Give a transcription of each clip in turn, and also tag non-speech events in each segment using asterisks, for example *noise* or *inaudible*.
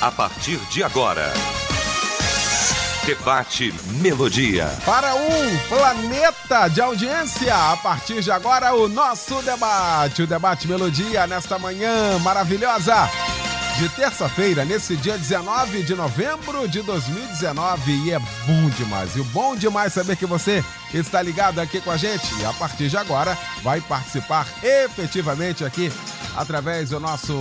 A partir de agora, Debate Melodia. Para um planeta de audiência, a partir de agora, o nosso debate. O Debate Melodia nesta manhã maravilhosa de terça-feira, nesse dia 19 de novembro de 2019. E é bom demais. E bom demais saber que você está ligado aqui com a gente. E a partir de agora vai participar efetivamente aqui através do nosso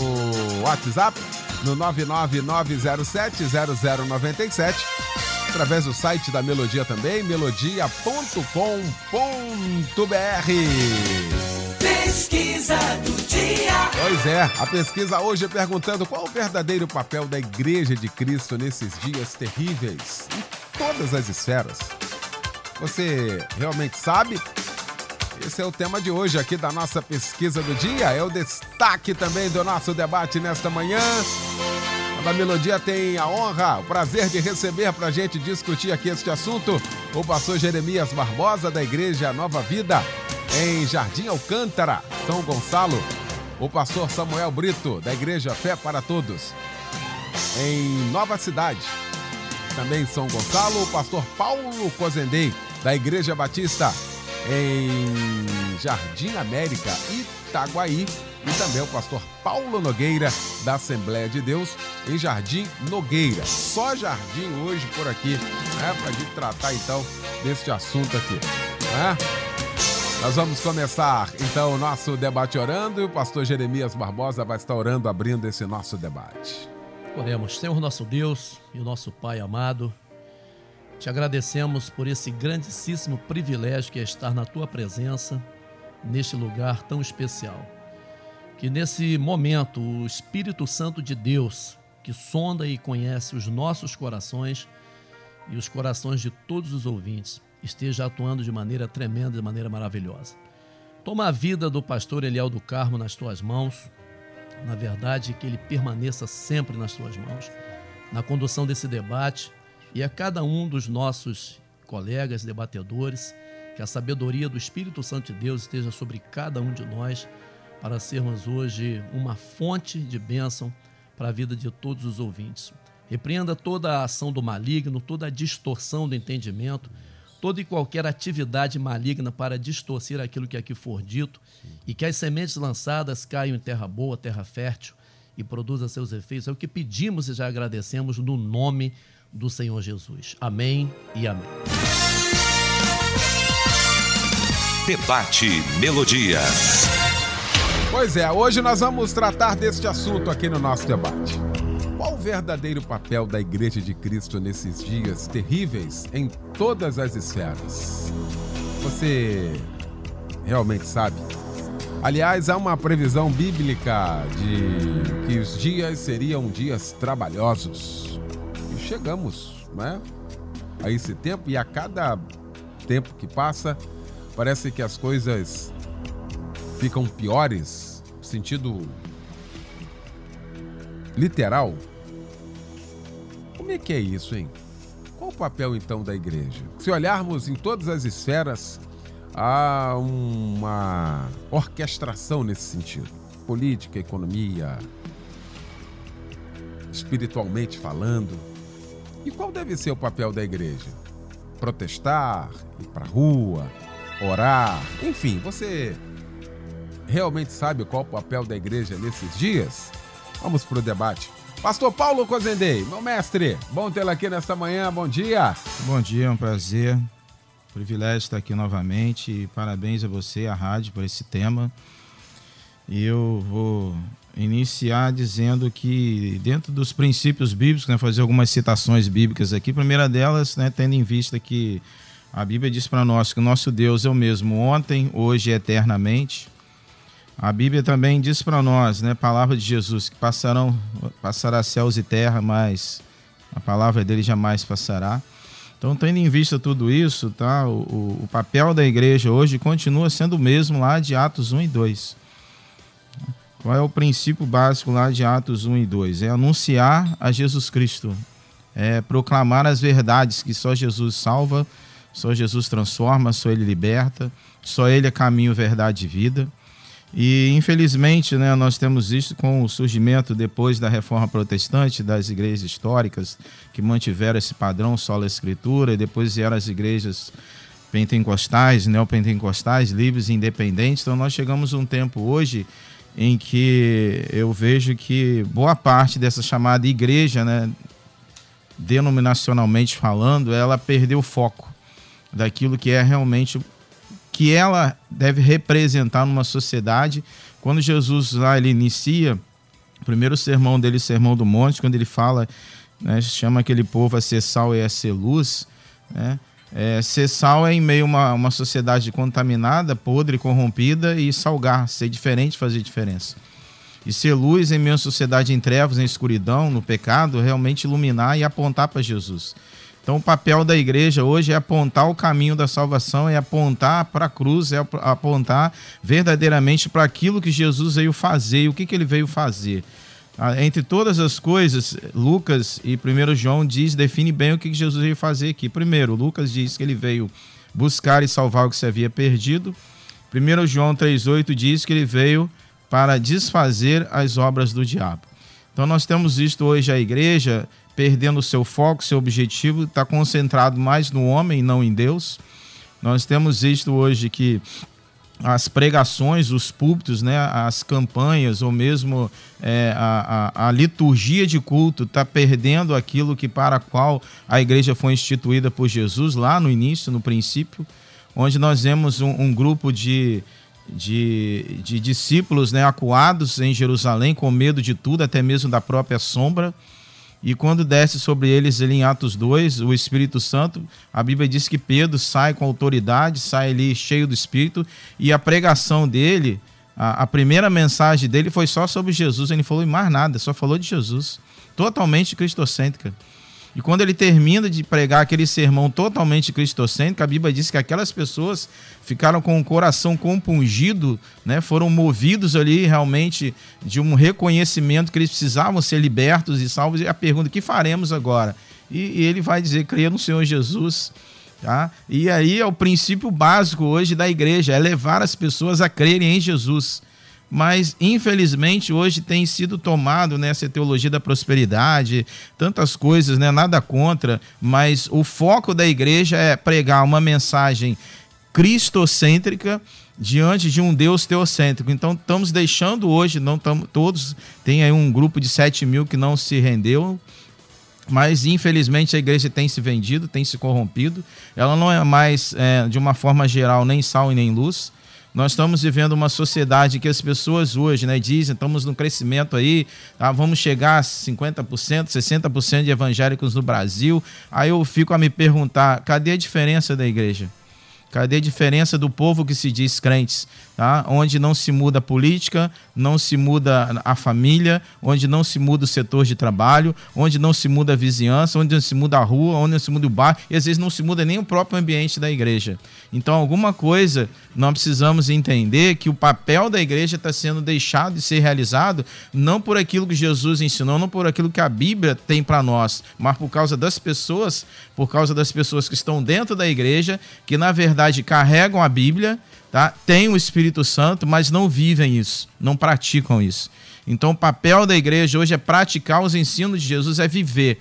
WhatsApp no 999070097 através do site da Melodia também, melodia.com.br. Pesquisa do dia. Pois é, a pesquisa hoje é perguntando qual o verdadeiro papel da Igreja de Cristo nesses dias terríveis, em todas as esferas. Você realmente sabe? Esse é o tema de hoje aqui da nossa pesquisa do dia, é o destaque também do nosso debate nesta manhã. A Melodia tem a honra, o prazer de receber para a gente discutir aqui este assunto o pastor Jeremias Barbosa, da Igreja Nova Vida, em Jardim Alcântara, São Gonçalo. O pastor Samuel Brito, da Igreja Fé para Todos, em Nova Cidade. Também São Gonçalo, o pastor Paulo Cozendei, da Igreja Batista, em Jardim América, Itaguaí. E também o pastor Paulo Nogueira, da Assembleia de Deus, em Jardim Nogueira. Só Jardim hoje por aqui, né? Para a gente tratar então deste assunto aqui. Né? Nós vamos começar então o nosso debate orando e o pastor Jeremias Barbosa vai estar orando, abrindo esse nosso debate. Oremos, Senhor nosso Deus e o nosso Pai amado, te agradecemos por esse grandíssimo privilégio que é estar na tua presença, neste lugar tão especial. Que nesse momento o Espírito Santo de Deus, que sonda e conhece os nossos corações e os corações de todos os ouvintes, esteja atuando de maneira tremenda, de maneira maravilhosa. Toma a vida do pastor Eliel do Carmo nas tuas mãos. Na verdade, que ele permaneça sempre nas tuas mãos, na condução desse debate e a cada um dos nossos colegas debatedores, que a sabedoria do Espírito Santo de Deus esteja sobre cada um de nós, para sermos hoje uma fonte de bênção para a vida de todos os ouvintes. Repreenda toda a ação do maligno, toda a distorção do entendimento, toda e qualquer atividade maligna para distorcer aquilo que aqui for dito e que as sementes lançadas caiam em terra boa, terra fértil e produza seus efeitos. É o que pedimos e já agradecemos no nome do Senhor Jesus. Amém e amém. Debate Melodia. Pois é, hoje nós vamos tratar deste assunto aqui no nosso debate. Qual o verdadeiro papel da Igreja de Cristo nesses dias terríveis em todas as esferas? Você realmente sabe? Aliás, há uma previsão bíblica de que os dias seriam dias trabalhosos. Chegamos, né? A esse tempo e a cada tempo que passa, parece que as coisas ficam piores, sentido literal. Como é que é isso, hein? Qual o papel então da igreja? Se olharmos em todas as esferas, há uma orquestração nesse sentido. Política, economia, espiritualmente falando. E qual deve ser o papel da igreja? Protestar, ir para rua, orar, enfim, você realmente sabe qual o papel da igreja nesses dias? Vamos para o debate. Pastor Paulo Cozendei, meu mestre, bom tê-lo aqui nesta manhã, bom dia. Bom dia, é um prazer, privilégio estar aqui novamente e parabéns a você, a rádio, por esse tema. E eu vou iniciar dizendo que dentro dos princípios bíblicos, né, fazer algumas citações bíblicas aqui, a primeira delas, né, tendo em vista que a Bíblia diz para nós que o nosso Deus é o mesmo ontem, hoje e eternamente. A Bíblia também diz para nós, né, palavra de Jesus, que passarão, passará céus e terra, mas a palavra dele jamais passará. Então, tendo em vista tudo isso, tá, o, o papel da igreja hoje continua sendo o mesmo lá de Atos 1 e 2. Qual é o princípio básico lá de Atos 1 e 2? É anunciar a Jesus Cristo, é proclamar as verdades que só Jesus salva, só Jesus transforma, só Ele liberta, só Ele é caminho, verdade e vida. E infelizmente, né, nós temos visto com o surgimento depois da reforma protestante das igrejas históricas que mantiveram esse padrão só a escritura, e depois vieram as igrejas pentecostais, neopentecostais, livres e independentes. Então nós chegamos um tempo hoje em que eu vejo que boa parte dessa chamada igreja, né, denominacionalmente falando, ela perdeu o foco daquilo que é realmente que ela deve representar numa sociedade. Quando Jesus lá ele inicia o primeiro sermão dele, o sermão do monte, quando ele fala, né, chama aquele povo a ser sal e a ser luz, né? É, ser sal é em meio a uma, uma sociedade contaminada, podre, corrompida, e salgar, ser diferente, fazer diferença. E ser luz em meio uma sociedade em trevas, em escuridão, no pecado, realmente iluminar e apontar para Jesus. Então, o papel da igreja hoje é apontar o caminho da salvação, é apontar para a cruz, é apontar verdadeiramente para aquilo que Jesus veio fazer e o que, que ele veio fazer. Ah, entre todas as coisas, Lucas e 1 João diz, define bem o que Jesus veio fazer aqui. Primeiro, Lucas diz que ele veio buscar e salvar o que se havia perdido. 1 João 3,8 diz que ele veio para desfazer as obras do diabo. Então nós temos visto hoje a igreja perdendo seu foco, seu objetivo, está concentrado mais no homem e não em Deus. Nós temos visto hoje que as pregações, os púlpitos, né, as campanhas ou mesmo é, a, a, a, liturgia de culto está perdendo aquilo que para qual a igreja foi instituída por Jesus lá no início, no princípio, onde nós vemos um, um grupo de, de, de discípulos né, acuados em Jerusalém com medo de tudo, até mesmo da própria sombra. E quando desce sobre eles ali em Atos 2, o Espírito Santo, a Bíblia diz que Pedro sai com autoridade, sai ali cheio do Espírito, e a pregação dele, a, a primeira mensagem dele foi só sobre Jesus, ele falou mais nada, só falou de Jesus. Totalmente cristocêntrica. E quando ele termina de pregar aquele sermão totalmente cristocêntrico, a Bíblia diz que aquelas pessoas ficaram com o coração compungido, né? foram movidos ali realmente de um reconhecimento que eles precisavam ser libertos e salvos. E a pergunta: o que faremos agora? E, e ele vai dizer: creia no Senhor Jesus. Tá? E aí é o princípio básico hoje da igreja: é levar as pessoas a crerem em Jesus mas infelizmente hoje tem sido tomado nessa né, teologia da prosperidade, tantas coisas, né, nada contra, mas o foco da igreja é pregar uma mensagem cristocêntrica diante de um Deus teocêntrico. Então estamos deixando hoje, não estamos todos, tem aí um grupo de 7 mil que não se rendeu, mas infelizmente a igreja tem se vendido, tem se corrompido. Ela não é mais, é, de uma forma geral, nem sal e nem luz. Nós estamos vivendo uma sociedade que as pessoas hoje né, dizem, estamos no crescimento aí, tá, vamos chegar a 50%, 60% de evangélicos no Brasil. Aí eu fico a me perguntar, cadê a diferença da igreja? Cadê a diferença do povo que se diz crentes? Tá? Onde não se muda a política, não se muda a família, onde não se muda o setor de trabalho, onde não se muda a vizinhança, onde não se muda a rua, onde não se muda o bar, e às vezes não se muda nem o próprio ambiente da igreja. Então, alguma coisa nós precisamos entender que o papel da igreja está sendo deixado de ser realizado não por aquilo que Jesus ensinou, não por aquilo que a Bíblia tem para nós, mas por causa das pessoas, por causa das pessoas que estão dentro da igreja, que na verdade carregam a Bíblia tá? Tem o Espírito Santo, mas não vivem isso, não praticam isso. Então, o papel da igreja hoje é praticar os ensinos de Jesus, é viver.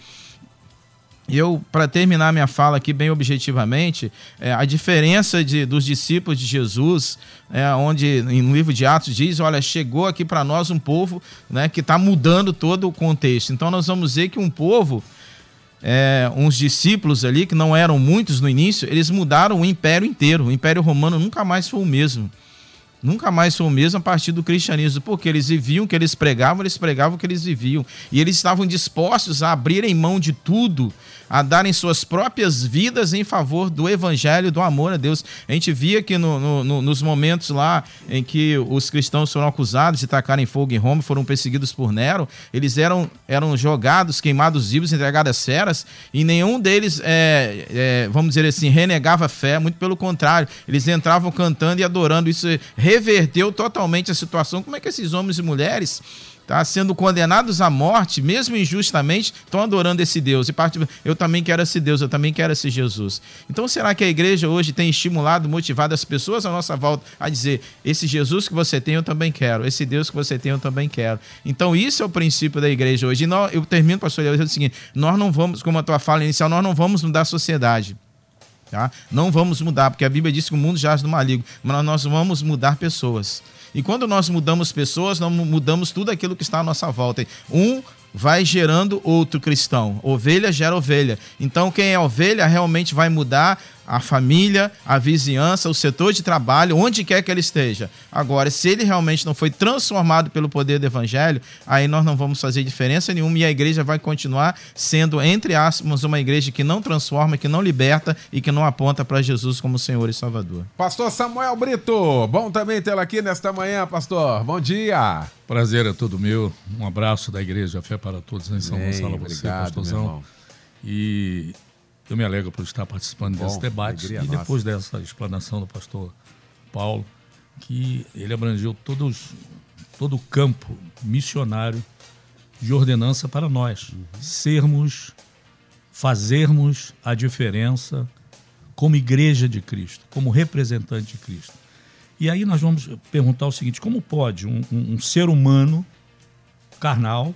Eu, para terminar minha fala aqui bem objetivamente, é, a diferença de, dos discípulos de Jesus, é, onde no livro de Atos diz, olha, chegou aqui para nós um povo né, que está mudando todo o contexto. Então nós vamos ver que um povo é, uns discípulos ali, que não eram muitos no início, eles mudaram o império inteiro. O império romano nunca mais foi o mesmo. Nunca mais foi o mesmo a partir do cristianismo, porque eles viviam o que eles pregavam, eles pregavam o que eles viviam. E eles estavam dispostos a abrirem mão de tudo, a darem suas próprias vidas em favor do evangelho, do amor a Deus. A gente via que no, no, nos momentos lá em que os cristãos foram acusados de tacarem fogo em Roma, foram perseguidos por Nero, eles eram, eram jogados, queimados vivos, entregados às feras, e nenhum deles, é, é, vamos dizer assim, renegava fé, muito pelo contrário, eles entravam cantando e adorando. Isso reverteu totalmente a situação. Como é que esses homens e mulheres tá sendo condenados à morte, mesmo injustamente, estão adorando esse Deus. E parte, eu também quero esse Deus, eu também quero esse Jesus. Então, será que a igreja hoje tem estimulado, motivado as pessoas à nossa volta a dizer: esse Jesus que você tem, eu também quero, esse Deus que você tem, eu também quero. Então, isso é o princípio da igreja hoje. E nós, eu termino, pastor, dizer o seguinte: nós não vamos, como a tua fala inicial, nós não vamos mudar a sociedade. Tá? Não vamos mudar, porque a Bíblia diz que o mundo jaz no maligno, mas nós vamos mudar pessoas. E quando nós mudamos pessoas, nós mudamos tudo aquilo que está à nossa volta. Um vai gerando outro cristão. Ovelha gera ovelha. Então, quem é ovelha realmente vai mudar a família, a vizinhança, o setor de trabalho, onde quer que ele esteja. Agora, se ele realmente não foi transformado pelo poder do evangelho, aí nós não vamos fazer diferença nenhuma e a igreja vai continuar sendo, entre aspas, uma igreja que não transforma, que não liberta e que não aponta para Jesus como Senhor e Salvador. Pastor Samuel Brito, bom também tê-lo aqui nesta manhã, pastor. Bom dia. Prazer é todo meu. Um abraço da igreja Fé para Todos em São Gonçalo você, obrigado, pastorzão. E eu me alegro por estar participando Bom, desse debate e nossa. depois dessa explanação do pastor Paulo, que ele abrangeu todos, todo o campo missionário de ordenança para nós Uhum. sermos, fazermos a diferença como igreja de Cristo, como representante de Cristo. E aí nós vamos perguntar o seguinte: como pode um, um- um ser humano, carnal,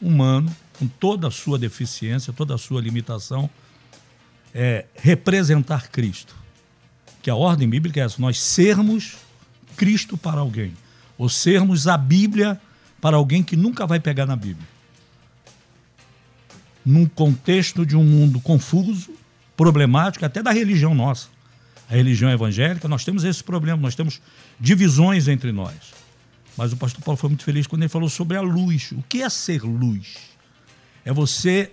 humano, com toda a sua deficiência, toda a sua limitação, é, representar Cristo? Que a ordem bíblica é essa: nós sermos Cristo para alguém, ou sermos a Bíblia para alguém que nunca vai pegar na Bíblia. Num contexto de um mundo confuso, problemático, até da religião nossa a religião evangélica, nós temos esse problema, nós temos divisões entre nós. Mas o pastor Paulo foi muito feliz quando ele falou sobre a luz. O que é ser luz? É você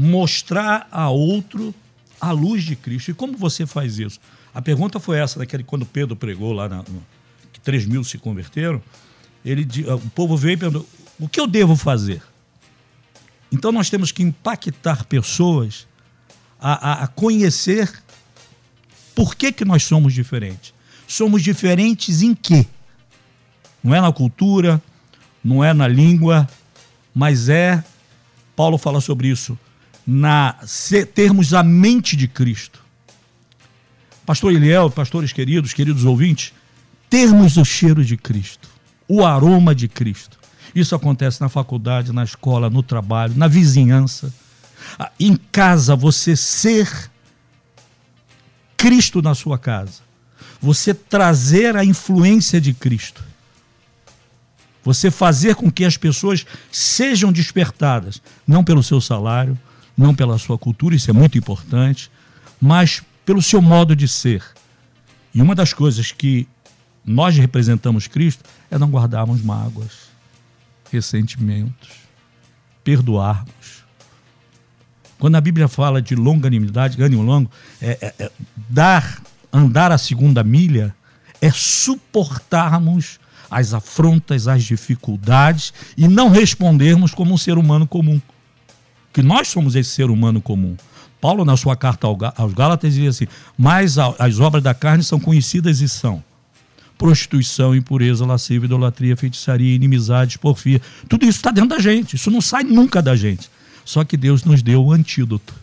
mostrar a outro a luz de Cristo. E como você faz isso? A pergunta foi essa, daquele quando Pedro pregou lá, na, no, que 3 mil se converteram, ele, di- o povo veio e perguntou, o que eu devo fazer? Então nós temos que impactar pessoas a, a- a conhecer por que, que nós somos diferentes? Somos diferentes em quê? Não é na cultura, não é na língua, mas é, Paulo fala sobre isso, na termos a mente de Cristo. Pastor Eliel, pastores queridos, queridos ouvintes, termos o cheiro de Cristo, o aroma de Cristo. Isso acontece na faculdade, na escola, no trabalho, na vizinhança. Ah, Em casa, você ser Cristo na sua casa. Você trazer a influência de Cristo. Você fazer com que as pessoas sejam despertadas, não pelo seu salário, não pela sua cultura, isso é muito importante, mas pelo seu modo de ser. E uma das coisas que nós representamos Cristo é não guardarmos mágoas, ressentimentos, perdoarmos. Quando a Bíblia fala de longanimidade, ânimo longo, é, é- é dar, andar a segunda milha, é suportarmos as afrontas, as dificuldades e não respondermos como um ser humano comum. Que nós somos esse ser humano comum. Paulo, na sua carta aos Gálatas, dizia assim: Mas as obras da carne são conhecidas e são prostituição, impureza, lascívia, idolatria, feitiçaria, inimizades, porfia. Tudo isso está dentro da gente. Isso não sai nunca da gente. Só que Deus nos deu o antídoto,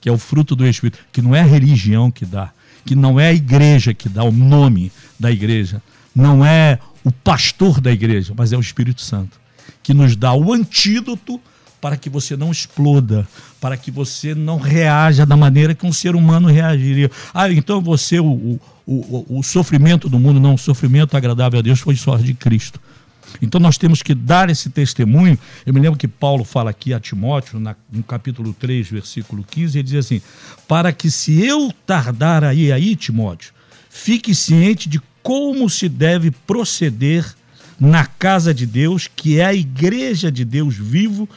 que é o fruto do Espírito, que não é a religião que dá, que não é a igreja que dá o nome da igreja, não é o pastor da igreja, mas é o Espírito Santo, que nos dá o antídoto para que você não exploda, para que você não reaja da maneira que um ser humano reagiria. Ah, então você, o, o, o, o sofrimento do mundo, não, o sofrimento agradável a Deus foi só de Cristo. Então nós temos que dar esse testemunho. Eu me lembro que Paulo fala aqui a Timóteo, na, no capítulo 3, versículo 15, ele diz assim: Para que se eu tardar aí, aí, Timóteo, fique ciente de como se deve proceder na casa de Deus, que é a igreja de Deus vivo,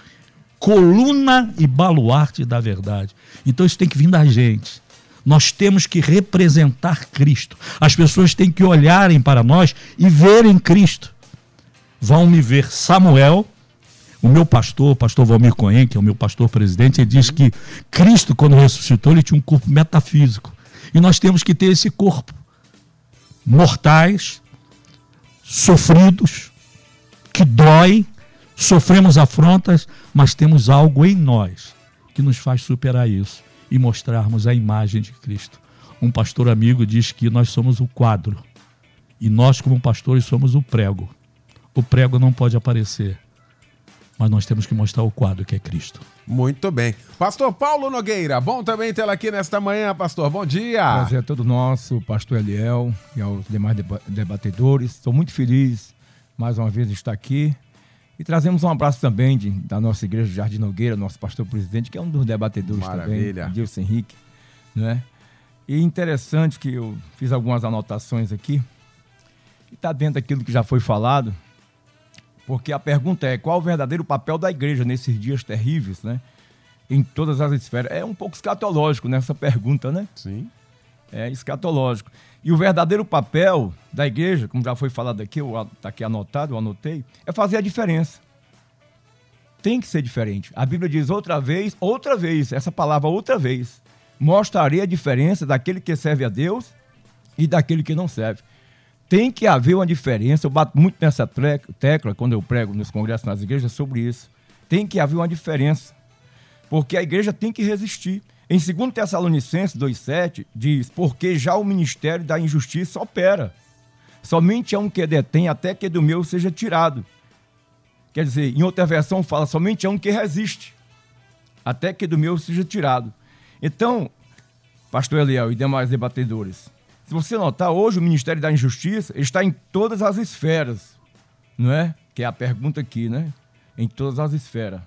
coluna e baluarte da verdade. Então isso tem que vir da gente. Nós temos que representar Cristo. As pessoas têm que olharem para nós e verem Cristo. Vão me ver Samuel, o meu pastor, o pastor Valmir Cohen, que é o meu pastor presidente, ele diz que Cristo, quando ressuscitou, ele tinha um corpo metafísico. E nós temos que ter esse corpo. Mortais, sofridos, que dói, sofremos afrontas, mas temos algo em nós que nos faz superar isso e mostrarmos a imagem de Cristo. Um pastor amigo diz que nós somos o quadro e nós, como pastores, somos o prego. O prego não pode aparecer, mas nós temos que mostrar o quadro que é Cristo. Muito bem. Pastor Paulo Nogueira, bom também tê-lo aqui nesta manhã, pastor. Bom dia. Prazer é todo nosso, pastor Eliel e aos demais deba debatedores. Estou muito feliz mais uma vez de estar aqui. E trazemos um abraço também de, da nossa igreja Jardim Nogueira, nosso pastor presidente, que é um dos debatedores Maravilha. também, Dilson Henrique. Né? E interessante que eu fiz algumas anotações aqui, que está dentro daquilo que já foi falado, porque a pergunta é qual o verdadeiro papel da igreja nesses dias terríveis, né? Em todas as esferas. É um pouco escatológico nessa pergunta, né? Sim. É escatológico. E o verdadeiro papel da igreja, como já foi falado aqui, está aqui anotado, eu anotei, é fazer a diferença. Tem que ser diferente. A Bíblia diz outra vez, outra vez, essa palavra outra vez. Mostrarei a diferença daquele que serve a Deus e daquele que não serve. Tem que haver uma diferença. Eu bato muito nessa tecla quando eu prego nos congressos, nas igrejas, sobre isso. Tem que haver uma diferença. Porque a igreja tem que resistir. Em 2 Tessalonicenses 2,7 diz: Porque já o ministério da injustiça opera. Somente é um que detém até que do meu seja tirado. Quer dizer, em outra versão fala: somente é um que resiste até que do meu seja tirado. Então, pastor Eliel e demais debatedores, se você notar, hoje o Ministério da Injustiça está em todas as esferas, não é? Que é a pergunta aqui, né? Em todas as esferas.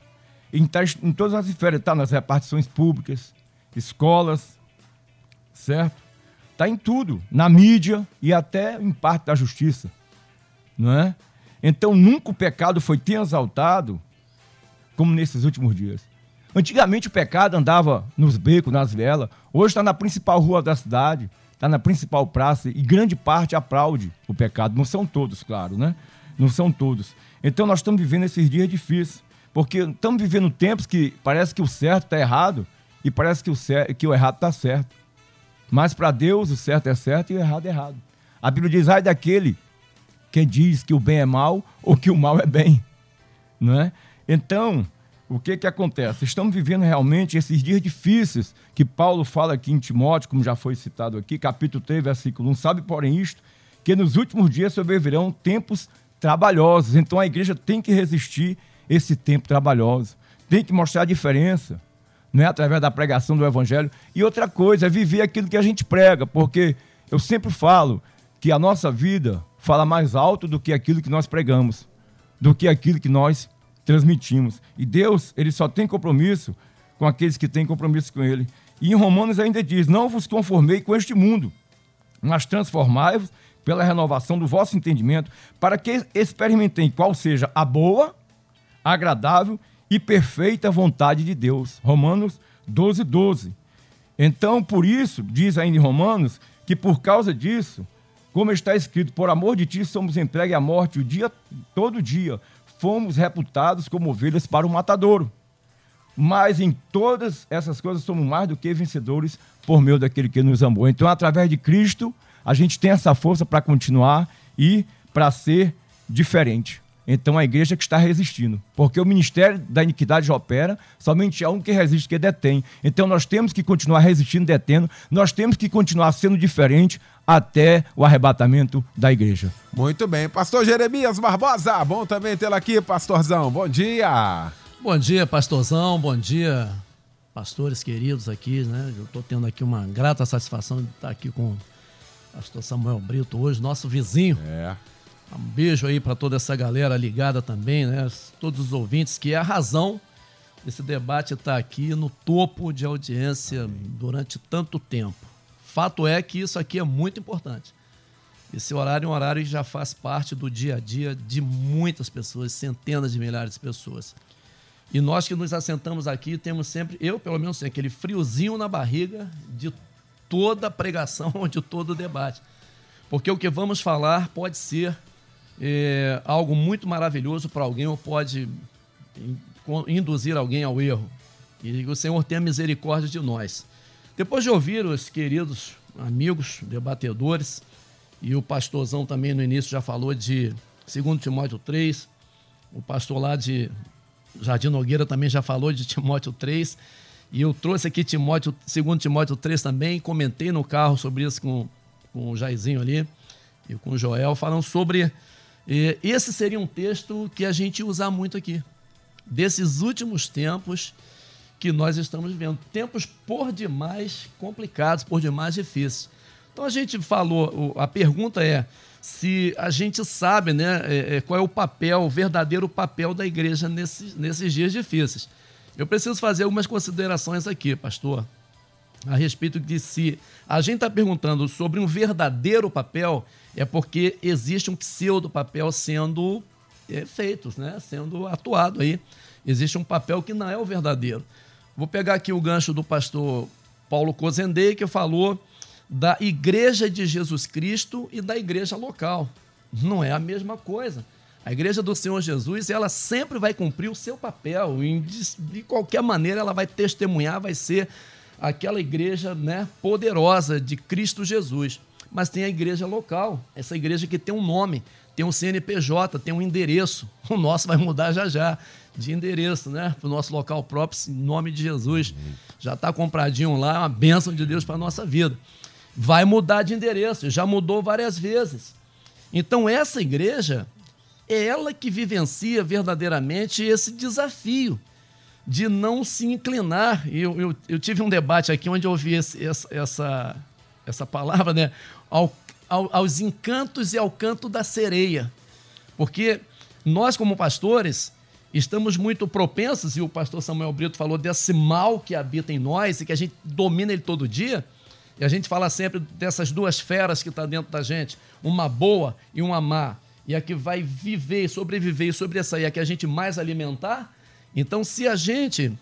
Em, em todas as esferas, está nas repartições públicas, escolas, certo? Está em tudo, na mídia e até em parte da justiça, não é? Então nunca o pecado foi tão exaltado como nesses últimos dias. Antigamente o pecado andava nos becos, nas velas, hoje está na principal rua da cidade, está na principal praça e grande parte aplaude o pecado. Não são todos, claro, né? Não são todos. Então nós estamos vivendo esses dias difíceis, porque estamos vivendo tempos que parece que o certo está errado e parece que o, que o errado está certo. Mas para Deus o certo é certo e o errado é errado. A Bíblia diz, ai daquele que diz que o bem é mal ou que o mal é bem. *laughs* Não é? Então, o que, que acontece? Estamos vivendo realmente esses dias difíceis que Paulo fala aqui em Timóteo, como já foi citado aqui, capítulo 3, versículo 1. Sabe, porém, isto, que nos últimos dias sobrevirão tempos trabalhosos. Então a igreja tem que resistir esse tempo trabalhoso. Tem que mostrar a diferença, não é através da pregação do evangelho. E outra coisa é viver aquilo que a gente prega, porque eu sempre falo que a nossa vida fala mais alto do que aquilo que nós pregamos, do que aquilo que nós transmitimos. E Deus, ele só tem compromisso com aqueles que têm compromisso com ele. E em Romanos ainda diz: Não vos conformei com este mundo, mas transformai-vos pela renovação do vosso entendimento, para que experimentem qual seja a boa, agradável e perfeita vontade de Deus. Romanos 12, 12. Então, por isso, diz ainda em Romanos, que por causa disso, como está escrito, por amor de ti somos entregues à morte o dia todo dia, fomos reputados como ovelhas para o matadouro. Mas em todas essas coisas somos mais do que vencedores por meio daquele que nos amou. Então, através de Cristo, a gente tem essa força para continuar e para ser diferente. Então, a igreja que está resistindo. Porque o ministério da iniquidade opera, somente há um que resiste, que detém. Então, nós temos que continuar resistindo, detendo. Nós temos que continuar sendo diferente até o arrebatamento da igreja. Muito bem. Pastor Jeremias Barbosa, bom também tê-lo aqui, pastorzão. Bom dia. Bom dia, pastorzão. Bom dia, pastores queridos aqui, né? Eu estou tendo aqui uma grata satisfação de estar aqui com o pastor Samuel Brito hoje, nosso vizinho. É. Um beijo aí para toda essa galera ligada também, né? Todos os ouvintes, que é a razão desse debate estar aqui no topo de audiência durante tanto tempo. Fato é que isso aqui é muito importante. Esse horário é um horário que já faz parte do dia a dia de muitas pessoas, centenas de milhares de pessoas. E nós que nos assentamos aqui temos sempre, eu pelo menos, aquele friozinho na barriga de toda a pregação, *laughs* de todo o debate. Porque o que vamos falar pode ser é, algo muito maravilhoso para alguém ou pode induzir alguém ao erro. E o Senhor tenha misericórdia de nós. Depois de ouvir os queridos amigos, debatedores, e o pastorzão também no início já falou de 2 Timóteo 3, o pastor lá de Jardim Nogueira também já falou de Timóteo 3, e eu trouxe aqui Timóteo, 2 Timóteo 3 também, comentei no carro sobre isso com, com o Jairzinho ali e com o Joel, falando sobre. Eh, esse seria um texto que a gente usa muito aqui, desses últimos tempos que nós estamos vivendo. Tempos por demais complicados, por demais difíceis. Então a gente falou, a pergunta é se a gente sabe né, é, é, qual é o papel, o verdadeiro papel da igreja nesses, nesses dias difíceis. Eu preciso fazer algumas considerações aqui, pastor, a respeito de se a gente está perguntando sobre um verdadeiro papel, é porque existe um pseudo papel sendo é, feito, né, sendo atuado aí. Existe um papel que não é o verdadeiro. Vou pegar aqui o gancho do pastor Paulo Cozendei, que falou da igreja de Jesus Cristo e da igreja local. Não é a mesma coisa. A igreja do Senhor Jesus, ela sempre vai cumprir o seu papel. de qualquer maneira, ela vai testemunhar, vai ser aquela igreja né, poderosa de Cristo Jesus. Mas tem a igreja local, essa igreja que tem um nome, tem um CNPJ, tem um endereço. *laughs* O nosso vai mudar já já de endereço, né? Para o nosso local próprio, em nome de Jesus. Já está compradinho lá, é uma bênção de Deus para a nossa vida. Vai mudar de endereço, já mudou várias vezes. Então, essa igreja é ela que vivencia verdadeiramente esse desafio de não se inclinar. Eu, eu, eu tive um debate aqui onde eu ouvi esse, essa, essa, essa palavra, né? Ao, ao, aos encantos e ao canto da sereia. Porque nós, como pastores, estamos muito propensos, e o pastor Samuel Brito falou desse mal que habita em nós e que a gente domina ele todo dia. E a gente fala sempre dessas duas feras que estão tá dentro da gente, uma boa e uma má. E a que vai viver, sobreviver e sobressair, a que a gente mais alimentar. Então, se a gente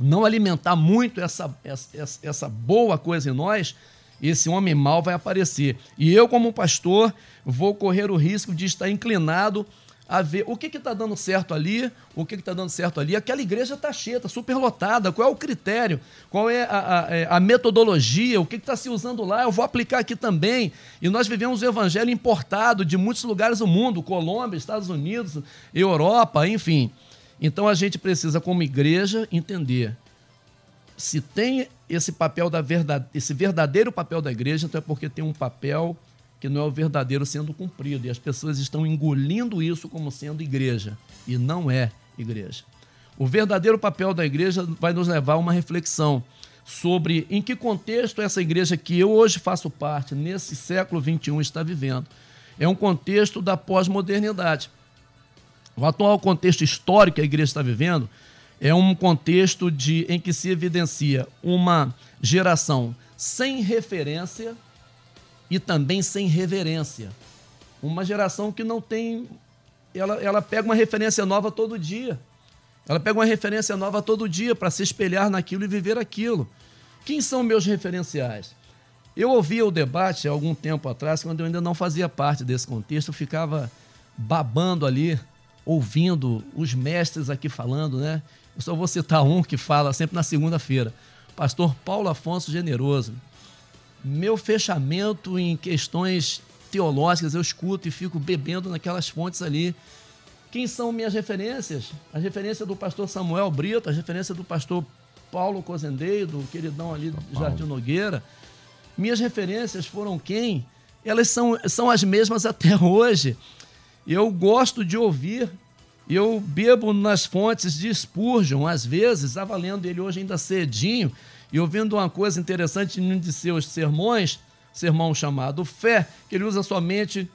não alimentar muito essa, essa, essa boa coisa em nós, esse homem mau vai aparecer. E eu, como pastor, vou correr o risco de estar inclinado a ver o que está dando certo ali, o que está dando certo ali. Aquela igreja está cheia, está superlotada. Qual é o critério? Qual é a, a, é, a metodologia? O que está se usando lá? Eu vou aplicar aqui também. E nós vivemos o evangelho importado de muitos lugares do mundo Colômbia, Estados Unidos, Europa, enfim. Então a gente precisa, como igreja, entender se tem esse papel da verdade, esse verdadeiro papel da igreja, então é porque tem um papel que não é o verdadeiro sendo cumprido. E as pessoas estão engolindo isso como sendo igreja. E não é igreja. O verdadeiro papel da igreja vai nos levar a uma reflexão sobre em que contexto essa igreja que eu hoje faço parte, nesse século XXI, está vivendo. É um contexto da pós-modernidade. O atual contexto histórico que a igreja está vivendo é um contexto de, em que se evidencia uma geração sem referência e também sem reverência. Uma geração que não tem. Ela, ela pega uma referência nova todo dia. Ela pega uma referência nova todo dia para se espelhar naquilo e viver aquilo. Quem são meus referenciais? Eu ouvia o debate há algum tempo atrás, quando eu ainda não fazia parte desse contexto, eu ficava babando ali, ouvindo os mestres aqui falando, né? Eu só vou citar um que fala sempre na segunda-feira. Pastor Paulo Afonso Generoso meu fechamento em questões teológicas, eu escuto e fico bebendo naquelas fontes ali. Quem são minhas referências? A referência do pastor Samuel Brito, a referência do pastor Paulo Cozendeio, do queridão ali do Jardim Nogueira. Minhas referências foram quem? Elas são, são as mesmas até *laughs* hoje. Eu gosto de ouvir, eu bebo nas fontes de Spurgeon, às vezes, estava lendo ele hoje ainda cedinho, e ouvindo uma coisa interessante em um de seus sermões, sermão chamado Fé, que ele usa somente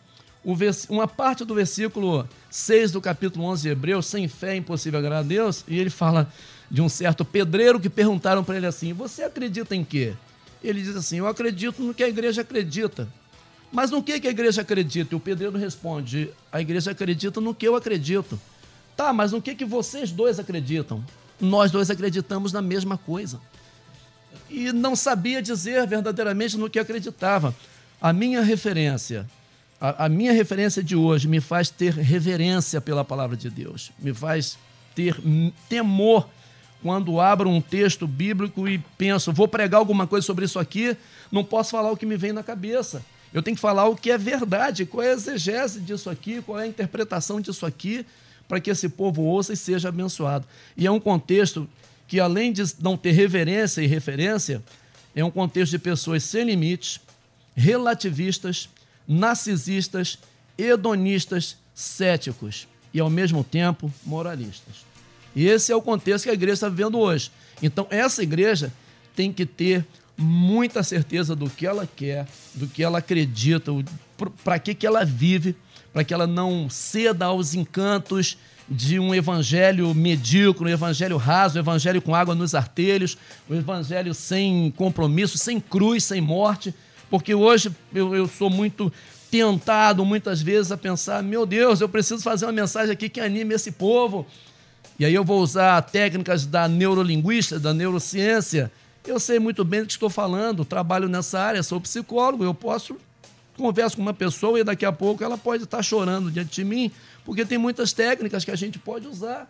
uma parte do versículo 6 do capítulo 11 de Hebreus, sem fé é impossível agradar a Deus, e ele fala de um certo pedreiro que perguntaram para ele assim: Você acredita em quê? Ele diz assim: Eu acredito no que a igreja acredita. Mas no que, que a igreja acredita? E o pedreiro responde: a igreja acredita no que eu acredito. Tá, mas no que, que vocês dois acreditam? Nós dois acreditamos na mesma coisa. E não sabia dizer verdadeiramente no que acreditava. A minha referência, a, a minha referência de hoje me faz ter reverência pela palavra de Deus, me faz ter temor quando abro um texto bíblico e penso, vou pregar alguma coisa sobre isso aqui, não posso falar o que me vem na cabeça. Eu tenho que falar o que é verdade, qual é a exegese disso aqui, qual é a interpretação disso aqui, para que esse povo ouça e seja abençoado. E é um contexto que, além de não ter reverência e referência, é um contexto de pessoas sem limites, relativistas, narcisistas, hedonistas, céticos e, ao mesmo tempo, moralistas. E esse é o contexto que a igreja está vivendo hoje. Então, essa igreja tem que ter muita certeza do que ela quer, do que ela acredita, para que, que ela vive, para que ela não ceda aos encantos de um evangelho medíocre, um evangelho raso, um evangelho com água nos artelhos, um evangelho sem compromisso, sem cruz, sem morte. Porque hoje eu, eu sou muito tentado muitas vezes a pensar: meu Deus, eu preciso fazer uma mensagem aqui que anime esse povo. E aí eu vou usar técnicas da neurolinguística, da neurociência, eu sei muito bem do que estou falando, trabalho nessa área, sou psicólogo, eu posso converso com uma pessoa e daqui a pouco ela pode estar chorando diante de mim, porque tem muitas técnicas que a gente pode usar.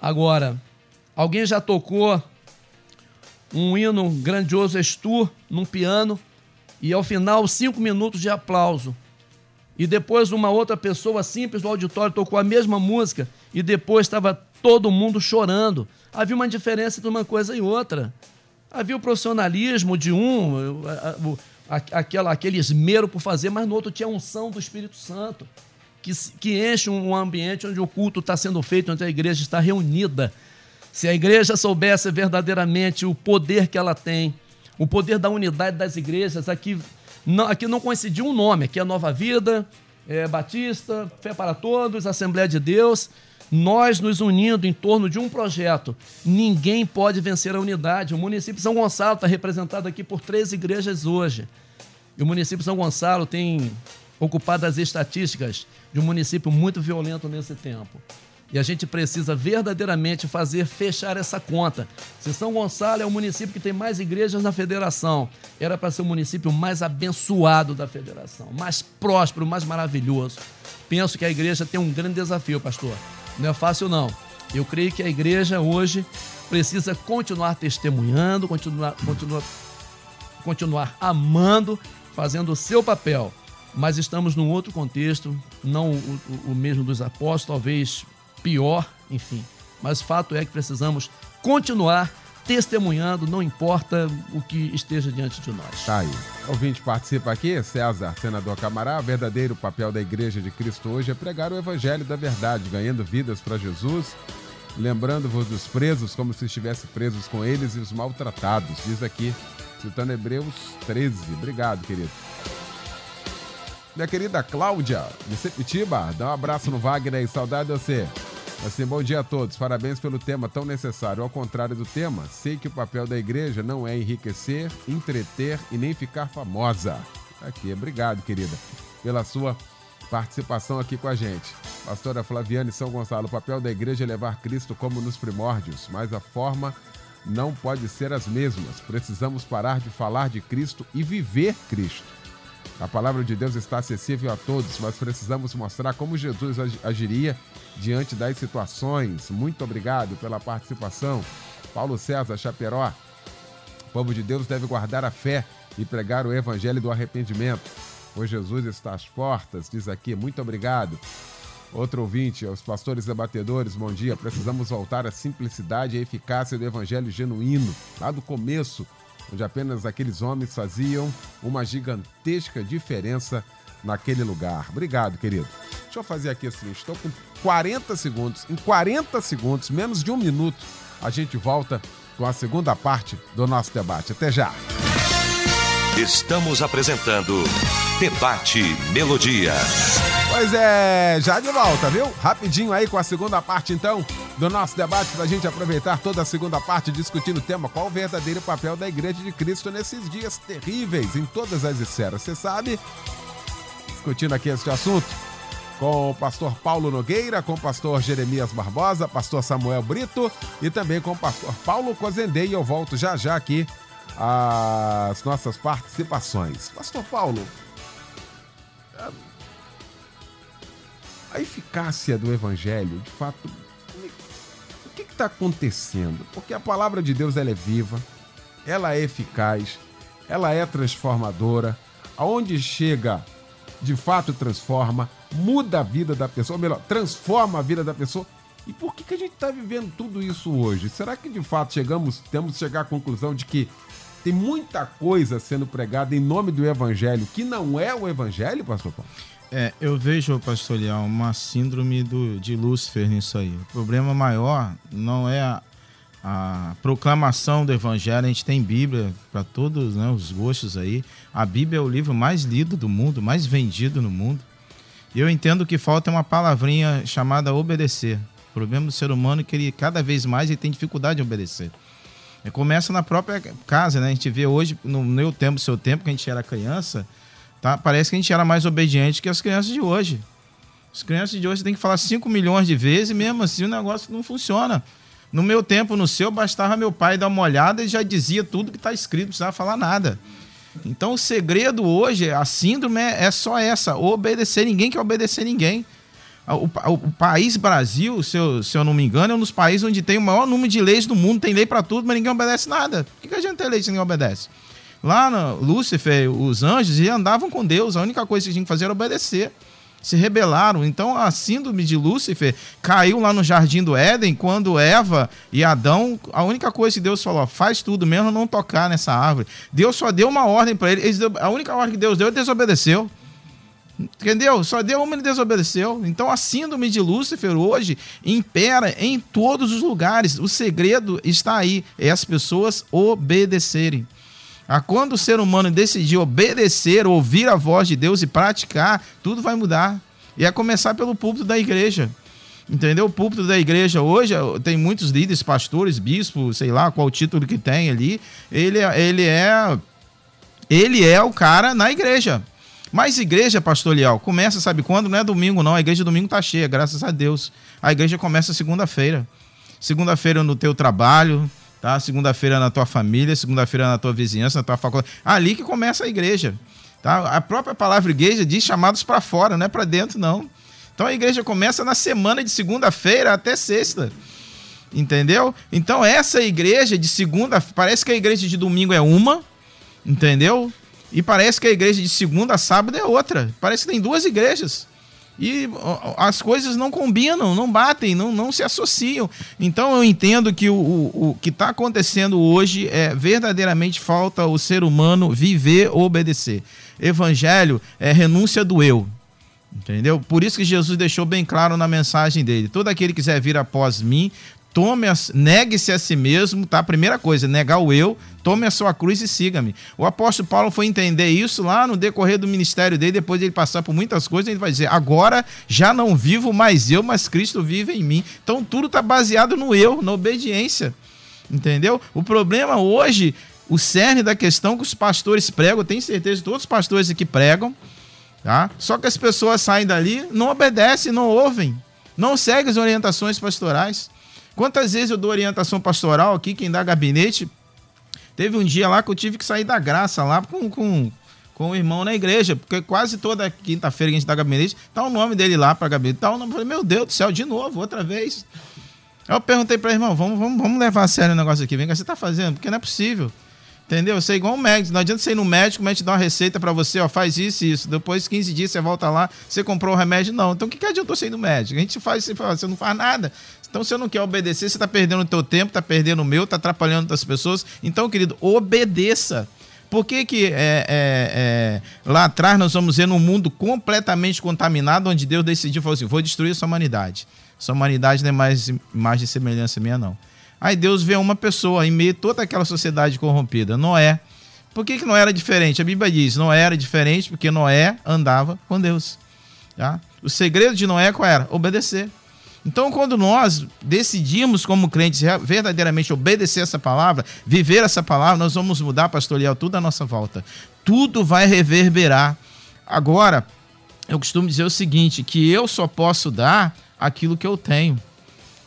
Agora, alguém já tocou um hino grandioso Estur num piano e ao final cinco minutos de aplauso. E depois uma outra pessoa simples do auditório tocou a mesma música e depois estava todo mundo chorando. Havia uma diferença entre uma coisa e outra. Havia o profissionalismo de um, aquela, aquele esmero por fazer, mas no outro tinha a unção do Espírito Santo, que, que enche um ambiente onde o culto está sendo feito, onde a igreja está reunida. Se a igreja soubesse verdadeiramente o poder que ela tem, o poder da unidade das igrejas, aqui não, aqui não coincidiu um nome, aqui é Nova Vida, é Batista, Fé para Todos, Assembleia de Deus, nós nos unindo em torno de um projeto, ninguém pode vencer a unidade. O município de São Gonçalo está representado aqui por três igrejas hoje. E o município de São Gonçalo tem ocupado as estatísticas de um município muito violento nesse tempo. E a gente precisa verdadeiramente fazer fechar essa conta. Se São Gonçalo é o município que tem mais igrejas na federação, era para ser o município mais abençoado da federação, mais próspero, mais maravilhoso. Penso que a igreja tem um grande desafio, pastor. Não é fácil, não. Eu creio que a igreja hoje precisa continuar testemunhando, continuar, continuar, continuar amando, fazendo o seu papel. Mas estamos num outro contexto, não o, o, o mesmo dos apóstolos, talvez pior, enfim. Mas fato é que precisamos continuar testemunhando, não importa o que esteja diante de nós. Tá aí. Ouvinte participa aqui, César, senador Camará. O verdadeiro papel da Igreja de Cristo hoje é pregar o Evangelho da verdade, ganhando vidas para Jesus, lembrando-vos dos presos como se estivesse presos com eles e os maltratados. Diz aqui, citando Hebreus 13. Obrigado, querido. Minha querida Cláudia, de Sepitiba, dá um abraço no Wagner aí, saudade de você. Assim, bom dia a todos. Parabéns pelo tema tão necessário. Ao contrário do tema, sei que o papel da igreja não é enriquecer, entreter e nem ficar famosa. Aqui, obrigado, querida, pela sua participação aqui com a gente. Pastora Flaviane São Gonçalo, o papel da igreja é levar Cristo como nos primórdios, mas a forma não pode ser as mesmas. Precisamos parar de falar de Cristo e viver Cristo. A palavra de Deus está acessível a todos, mas precisamos mostrar como Jesus agiria diante das situações. Muito obrigado pela participação. Paulo César Chaperó. O povo de Deus deve guardar a fé e pregar o evangelho do arrependimento. Pois Jesus está às portas, diz aqui. Muito obrigado. Outro ouvinte, aos pastores debatedores, bom dia. Precisamos voltar à simplicidade e eficácia do evangelho genuíno, lá do começo, onde apenas aqueles homens faziam uma gigantesca diferença naquele lugar. Obrigado, querido. Deixa eu fazer aqui assim, estou com 40 segundos. Em 40 segundos, menos de um minuto, a gente volta com a segunda parte do nosso debate. Até já. Estamos apresentando Debate Melodia. Pois é, já de volta, viu? Rapidinho aí com a segunda parte, então, do nosso debate, para a gente aproveitar toda a segunda parte discutindo o tema qual o verdadeiro papel da Igreja de Cristo nesses dias terríveis, em todas as esferas. Você sabe discutindo aqui esse assunto com o pastor Paulo Nogueira, com o pastor Jeremias Barbosa, pastor Samuel Brito e também com o pastor Paulo Cozendei. Eu volto já já aqui às nossas participações. Pastor Paulo, a eficácia do evangelho, de fato, está acontecendo? Porque a palavra de Deus ela é viva, ela é eficaz, ela é transformadora. Aonde chega, de fato transforma, muda a vida da pessoa, ou melhor, transforma a vida da pessoa. E por que, que a gente está vivendo tudo isso hoje? Será que de fato chegamos, temos que chegar à conclusão de que tem muita coisa sendo pregada em nome do evangelho que não é o evangelho, pastor Paulo? É, eu vejo, pastor Leal, uma síndrome do, de Lúcifer nisso aí. O problema maior não é a, a proclamação do evangelho. A gente tem Bíblia para todos né, os gostos aí. A Bíblia é o livro mais lido do mundo, mais vendido no mundo. E eu entendo que falta uma palavrinha chamada obedecer. O problema do ser humano é que ele cada vez mais ele tem dificuldade de obedecer. E começa na própria casa, né? A gente vê hoje, no meu tempo, seu tempo, que a gente era criança, tá? Parece que a gente era mais obediente que as crianças de hoje. As crianças de hoje têm que falar 5 milhões de vezes e mesmo assim o negócio não funciona. No meu tempo, no seu, bastava meu pai dar uma olhada e já dizia tudo que está escrito, não precisava falar nada. Então o segredo hoje, a síndrome é, é só essa: obedecer. Ninguém quer obedecer ninguém. O, o, o, país Brasil, se eu, se eu não me engano, é um dos países onde tem o maior número de leis do mundo. Tem lei para tudo, mas ninguém obedece nada. Por que, que a gente tem lei se ninguém obedece? Lá no Lúcifer, os anjos, andavam com Deus. A única coisa que tinha que fazer era obedecer. Se rebelaram. Então a síndrome de Lúcifer caiu lá no jardim do Éden, quando Eva e Adão, a única coisa que Deus falou, faz tudo mesmo não tocar nessa árvore. Deus só deu uma ordem para eles. A única ordem que Deus deu, ele desobedeceu. Entendeu? Só deu uma e desobedeceu. Então a síndrome de Lúcifer hoje impera em todos os lugares. O segredo está aí, é as pessoas obedecerem. A quando o ser humano decidir obedecer, ouvir a voz de Deus e praticar, tudo vai mudar. E é começar pelo púlpito da igreja. Entendeu? O púlpito da igreja hoje tem muitos líderes, pastores, bispos, sei lá qual título que tem ali. Ele, ele é ele é o cara na igreja. Mas igreja, pastor Lial, começa, sabe quando? Não é domingo, não. A igreja domingo tá cheia, graças a Deus. A igreja começa segunda-feira. Segunda-feira no teu trabalho, tá? Segunda-feira na tua família, segunda-feira na tua vizinhança, na tua faculdade. Ali que começa a igreja, tá? A própria palavra igreja diz chamados para fora, não é para dentro, não. Então a igreja começa na semana de segunda-feira até sexta. Entendeu? Então essa igreja de segunda, parece que a igreja de domingo é uma, entendeu? E parece que a igreja de segunda a sábado é outra. Parece que tem duas igrejas. E as coisas não combinam, não batem, não, não se associam. Então eu entendo que o, o, o que está acontecendo hoje é verdadeiramente falta o ser humano viver ou obedecer. Evangelho é renúncia do eu. Entendeu? Por isso que Jesus deixou bem claro na mensagem dele: todo aquele que quiser vir após mim, tome negue-se a si mesmo, tá? Primeira coisa, negar o eu, tome a sua cruz e siga-me. O apóstolo Paulo foi entender isso lá no decorrer do ministério dele, depois de ele passar por muitas coisas, ele vai dizer: agora já não vivo mais eu, mas Cristo vive em mim. Então tudo está baseado no eu, na obediência. Entendeu? O problema hoje, o cerne da questão que os pastores pregam, tenho certeza todos os pastores aqui pregam, tá? Só que as pessoas saem dali, não obedecem, não ouvem, não seguem as orientações pastorais. Quantas vezes eu dou orientação pastoral aqui, quem dá gabinete? Teve um dia lá que eu tive que sair da graça lá com, com, com o irmão na igreja, porque quase toda quinta-feira que a gente dá gabinete, tá o nome dele lá para gabinete. Tá o nome. Eu falei, meu Deus do céu, de novo, outra vez. Eu perguntei para irmão, vamos, vamos, vamos levar a sério o negócio aqui. Vem cá, você tá fazendo? Porque não é possível. Entendeu? Você é igual um médico. Não adianta você ir no médico, o médico dá uma receita para você, ó, faz isso e isso. Depois, 15 dias, você volta lá, você comprou o remédio. Não. Então, o que, que adiantou você ir no médico? A gente faz, você não faz nada. Então, se você não quer obedecer, você está perdendo o teu tempo, está perdendo o meu, está atrapalhando outras pessoas. Então, querido, obedeça. Por que, que é, é, é, lá atrás nós vamos ver num mundo completamente contaminado, onde Deus decidiu falar assim: vou destruir essa humanidade. Essa humanidade não é mais imagem e semelhança minha, não. Aí Deus vê uma pessoa em meio a toda aquela sociedade corrompida, Noé. Por que, que não era diferente? A Bíblia diz: não era diferente porque Noé andava com Deus. Tá? O segredo de Noé qual era? Obedecer. Então, quando nós decidimos, como crentes, verdadeiramente obedecer essa palavra, viver essa palavra, nós vamos mudar, pastor Liel, tudo à nossa volta. Tudo vai reverberar. Agora, eu costumo dizer o seguinte, que eu só posso dar aquilo que eu tenho.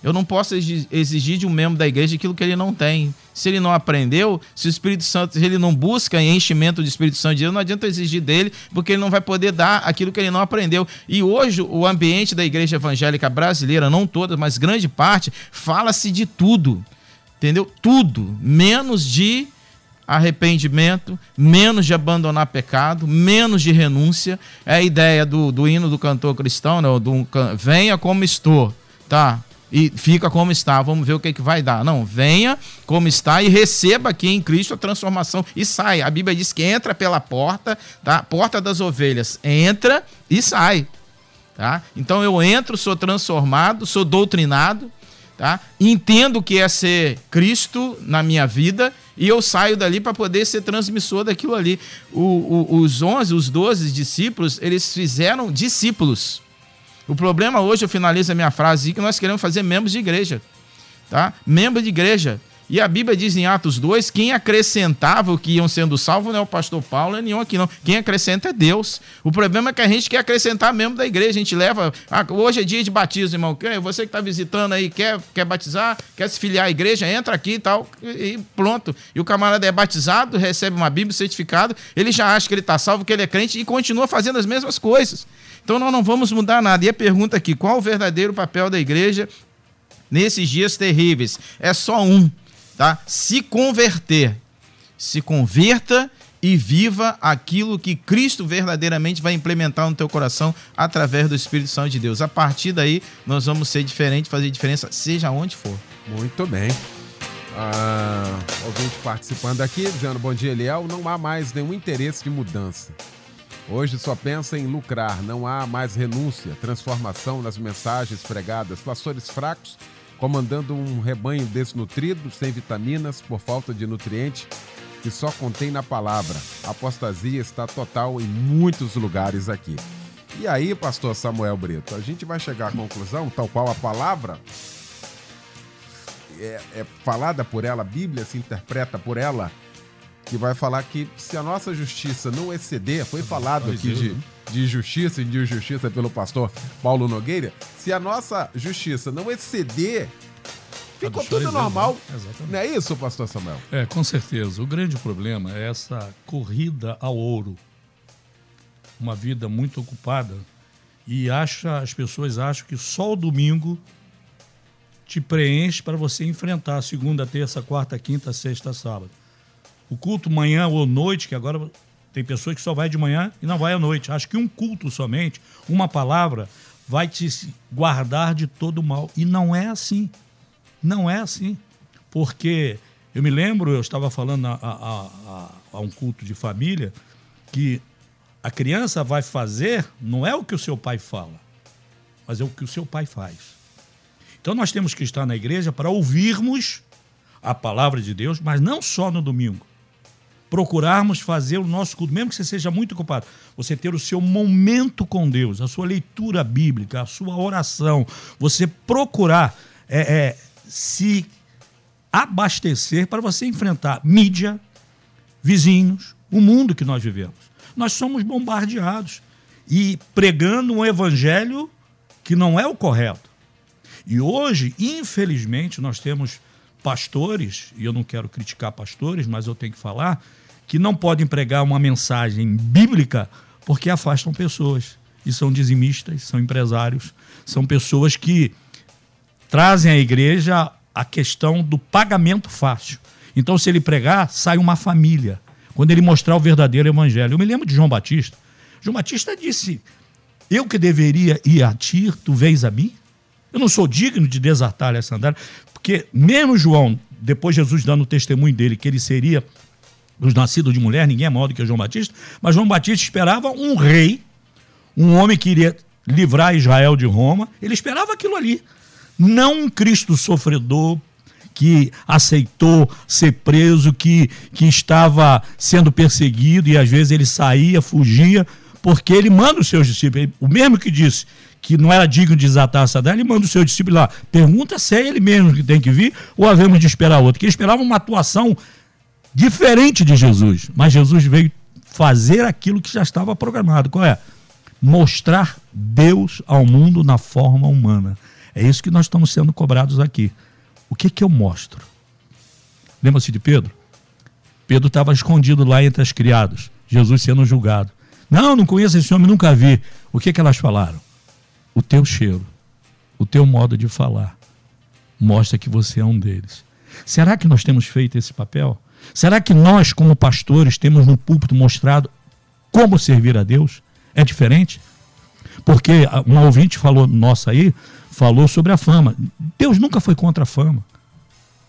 Eu não posso exigir de um membro da igreja aquilo que ele não tem. Se ele não aprendeu, se o Espírito Santo, ele não busca enchimento do Espírito Santo de Deus, não adianta exigir dele, porque ele não vai poder dar aquilo que ele não aprendeu. E hoje o ambiente da igreja evangélica brasileira, não toda, mas grande parte, fala-se de tudo. Entendeu? Tudo, menos de arrependimento, menos de abandonar pecado, menos de renúncia. É a ideia do, do hino do cantor cristão, né? do, venha como estou, tá? E fica como está, vamos ver o que, que vai dar. Não, venha como está e receba aqui em Cristo a transformação e sai. A Bíblia diz que entra pela porta, tá? Porta das ovelhas, entra e sai. Tá? Então eu entro, sou transformado, sou doutrinado, tá? entendo o que é ser Cristo na minha vida e eu saio dali para poder ser transmissor daquilo ali. O, o, os 11, os 12 discípulos, eles fizeram discípulos. O problema hoje, eu finalizo a minha frase, que nós queremos fazer membros de igreja. Tá? Membro de igreja. E a Bíblia diz em Atos 2: quem acrescentava o que iam sendo salvos não é o pastor Paulo, é nenhum aqui não. Quem acrescenta é Deus. O problema é que a gente quer acrescentar membro da igreja. A gente leva. Ah, hoje é dia de batismo, irmão. Você que está visitando aí, quer, quer batizar, quer se filiar à igreja, entra aqui e tal, e pronto. E o camarada é batizado, recebe uma Bíblia, certificado, ele já acha que ele está salvo, que ele é crente e continua fazendo as mesmas coisas. Então nós não vamos mudar nada. E a pergunta aqui: qual o verdadeiro papel da igreja nesses dias terríveis? É só um tá? Se converter. Se converta e viva aquilo que Cristo verdadeiramente vai implementar no teu coração através do Espírito Santo de Deus. A partir daí, nós vamos ser diferentes, fazer diferença, seja onde for. Muito bem. Ah, ouvinte participando aqui, dizendo bom dia, Eliel. Não há mais nenhum interesse de mudança. Hoje só pensa em lucrar, não há mais renúncia, transformação nas mensagens pregadas. Pastores fracos comandando um rebanho desnutrido, sem vitaminas, por falta de nutriente que só contém na palavra. A apostasia está total em muitos lugares aqui. E aí, pastor Samuel Brito, a gente vai chegar à conclusão, tal qual a palavra é, é falada por ela, a Bíblia se interpreta por ela, que vai falar que se a nossa justiça não exceder, foi falado aqui de, de justiça e de injustiça pelo pastor Paulo Nogueira, se a nossa justiça não exceder, ficou tudo normal. Não é isso, pastor Samuel? É, com certeza. O grande problema é essa corrida ao ouro. Uma vida muito ocupada e acha, as pessoas acham que só o domingo te preenche para você enfrentar segunda, terça, quarta, quinta, sexta, sábado. O culto manhã ou noite, que agora tem pessoas que só vai de manhã e não vai à noite. Acho que um culto somente, uma palavra, vai te guardar de todo mal. E não é assim. Não é assim. Porque eu me lembro, eu estava falando a, a, a, a um culto de família, que a criança vai fazer não é o que o seu pai fala, mas é o que o seu pai faz. Então nós temos que estar na igreja para ouvirmos a palavra de Deus, mas não só no domingo procurarmos fazer o nosso culto, mesmo que você seja muito ocupado, você ter o seu momento com Deus, a sua leitura bíblica, a sua oração, você procurar é, é, se abastecer para você enfrentar mídia, vizinhos, o mundo que nós vivemos. Nós somos bombardeados e pregando um evangelho que não é o correto. E hoje, infelizmente, nós temos pastores, e eu não quero criticar pastores, mas eu tenho que falar, que não podem pregar uma mensagem bíblica porque afastam pessoas. E são dizimistas, são empresários, são pessoas que trazem à igreja a questão do pagamento fácil. Então, se ele pregar, sai uma família. Quando ele mostrar o verdadeiro evangelho. Eu me lembro de João Batista. João Batista disse: Eu que deveria ir a ti, tu vês a mim? Eu não sou digno de desatar essa sandália. Porque, menos João, depois Jesus dando o testemunho dele, que ele seria dos nascidos de mulher, ninguém é maior do que João Batista, mas João Batista esperava um rei, um homem que iria livrar Israel de Roma, ele esperava aquilo ali. Não um Cristo sofredor que aceitou ser preso, que, que estava sendo perseguido e às vezes ele saía, fugia, porque ele manda os seus discípulos, o mesmo que disse que não era digno de desatar essa dela, ele manda os seus discípulos lá, pergunta se é ele mesmo que tem que vir ou havemos de esperar outro, que ele esperava uma atuação diferente de Jesus. Mas Jesus veio fazer aquilo que já estava programado. Qual é? mostrar Deus ao mundo na forma humana. É isso que nós estamos sendo cobrados aqui. O que que eu mostro? Lembra-se de Pedro? Pedro estava escondido lá entre as criadas, Jesus sendo julgado. Não, não conheço esse homem, nunca vi. O que que elas falaram? O teu cheiro, o teu modo de falar mostra que você é um deles. Será que nós temos feito esse papel? Será que nós, como pastores, temos no púlpito mostrado como servir a Deus? É diferente? Porque um ouvinte falou, nossa aí, falou sobre a fama. Deus nunca foi contra a fama.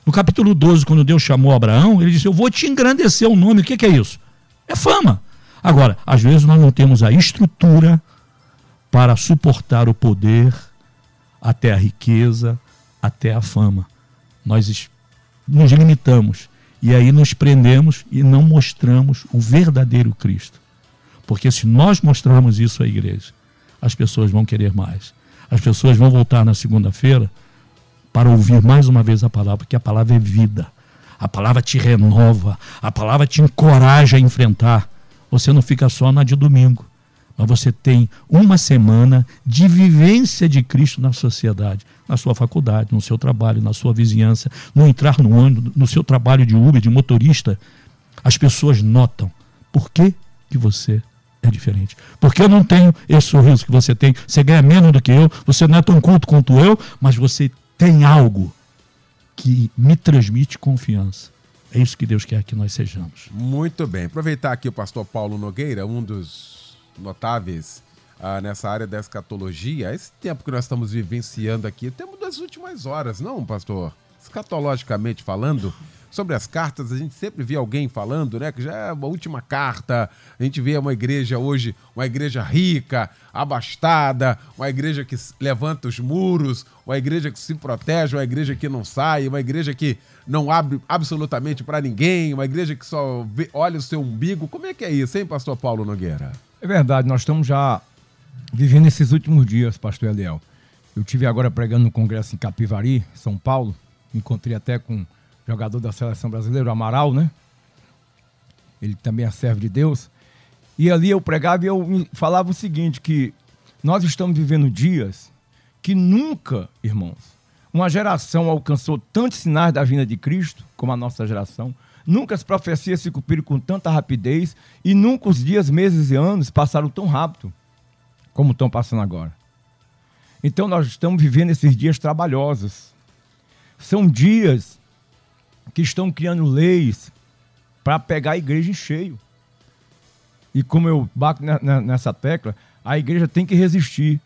No capítulo 12, quando Deus chamou Abraão, ele disse: Eu vou te engrandecer o nome. O que, que é isso? É fama. Agora, às vezes nós não temos a estrutura para suportar o poder, até a riqueza, até a fama. Nós nos limitamos e aí nos prendemos e não mostramos o verdadeiro Cristo. Porque se nós mostrarmos isso à igreja, as pessoas vão querer mais. As pessoas vão voltar na segunda-feira para ouvir mais uma vez a palavra, porque a palavra é vida. A palavra te renova, a palavra te encoraja a enfrentar. Você não fica só na de domingo, mas você tem uma semana de vivência de Cristo na sociedade, na sua faculdade, no seu trabalho, na sua vizinhança, no entrar no ônibus, no seu trabalho de Uber, de motorista. As pessoas notam por que, que você é diferente. Porque eu não tenho esse sorriso que você tem, você ganha menos do que eu, você não é tão culto quanto eu, mas você tem algo que me transmite confiança. É isso que Deus quer que nós sejamos. Muito bem. Aproveitar aqui o pastor Paulo Nogueira, um dos notáveis ah, nessa área da escatologia. Esse tempo que nós estamos vivenciando aqui, temos das últimas horas, não, pastor? Escatologicamente falando, sobre as cartas, a gente sempre vê alguém falando, né? Que já é a última carta. A gente vê uma igreja hoje, uma igreja rica, abastada, uma igreja que levanta os muros, uma igreja que se protege, uma igreja que não sai, uma igreja que não abre absolutamente para ninguém, uma igreja que só vê, olha o seu umbigo. Como é que é isso, hein, pastor Paulo Nogueira? É verdade, nós estamos já vivendo esses últimos dias, pastor Eliel. Eu tive agora pregando no congresso em Capivari, São Paulo, encontrei até com jogador da seleção brasileira, o Amaral, né? Ele também é servo de Deus. E ali eu pregava e eu falava o seguinte, que nós estamos vivendo dias que nunca, irmãos, uma geração alcançou tantos sinais da vinda de Cristo como a nossa geração. Nunca as profecias se cumpriram com tanta rapidez e nunca os dias, meses e anos passaram tão rápido como estão passando agora. Então nós estamos vivendo esses dias trabalhosos. São dias que estão criando leis para pegar a igreja em cheio. E como eu bato nessa tecla, a igreja tem que resistir.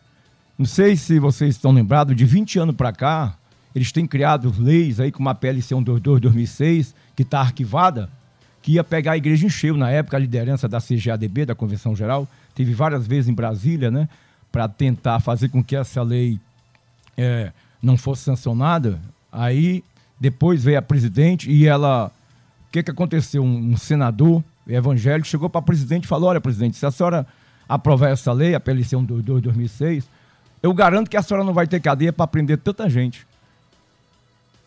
Não sei se vocês estão lembrados, de 20 anos para cá, eles têm criado leis aí, como a PLC 122-2006, que está arquivada, que ia pegar a igreja em cheio. Na época, a liderança da CGADB, da Convenção Geral, teve várias vezes em Brasília, né, para tentar fazer com que essa lei é, não fosse sancionada. Aí depois veio a presidente e ela. O que, que aconteceu? Um, um senador evangélico chegou para a presidente e falou: Olha, presidente, se a senhora aprovar essa lei, a PLC 122 2006, eu garanto que a senhora não vai ter cadeia para prender tanta gente.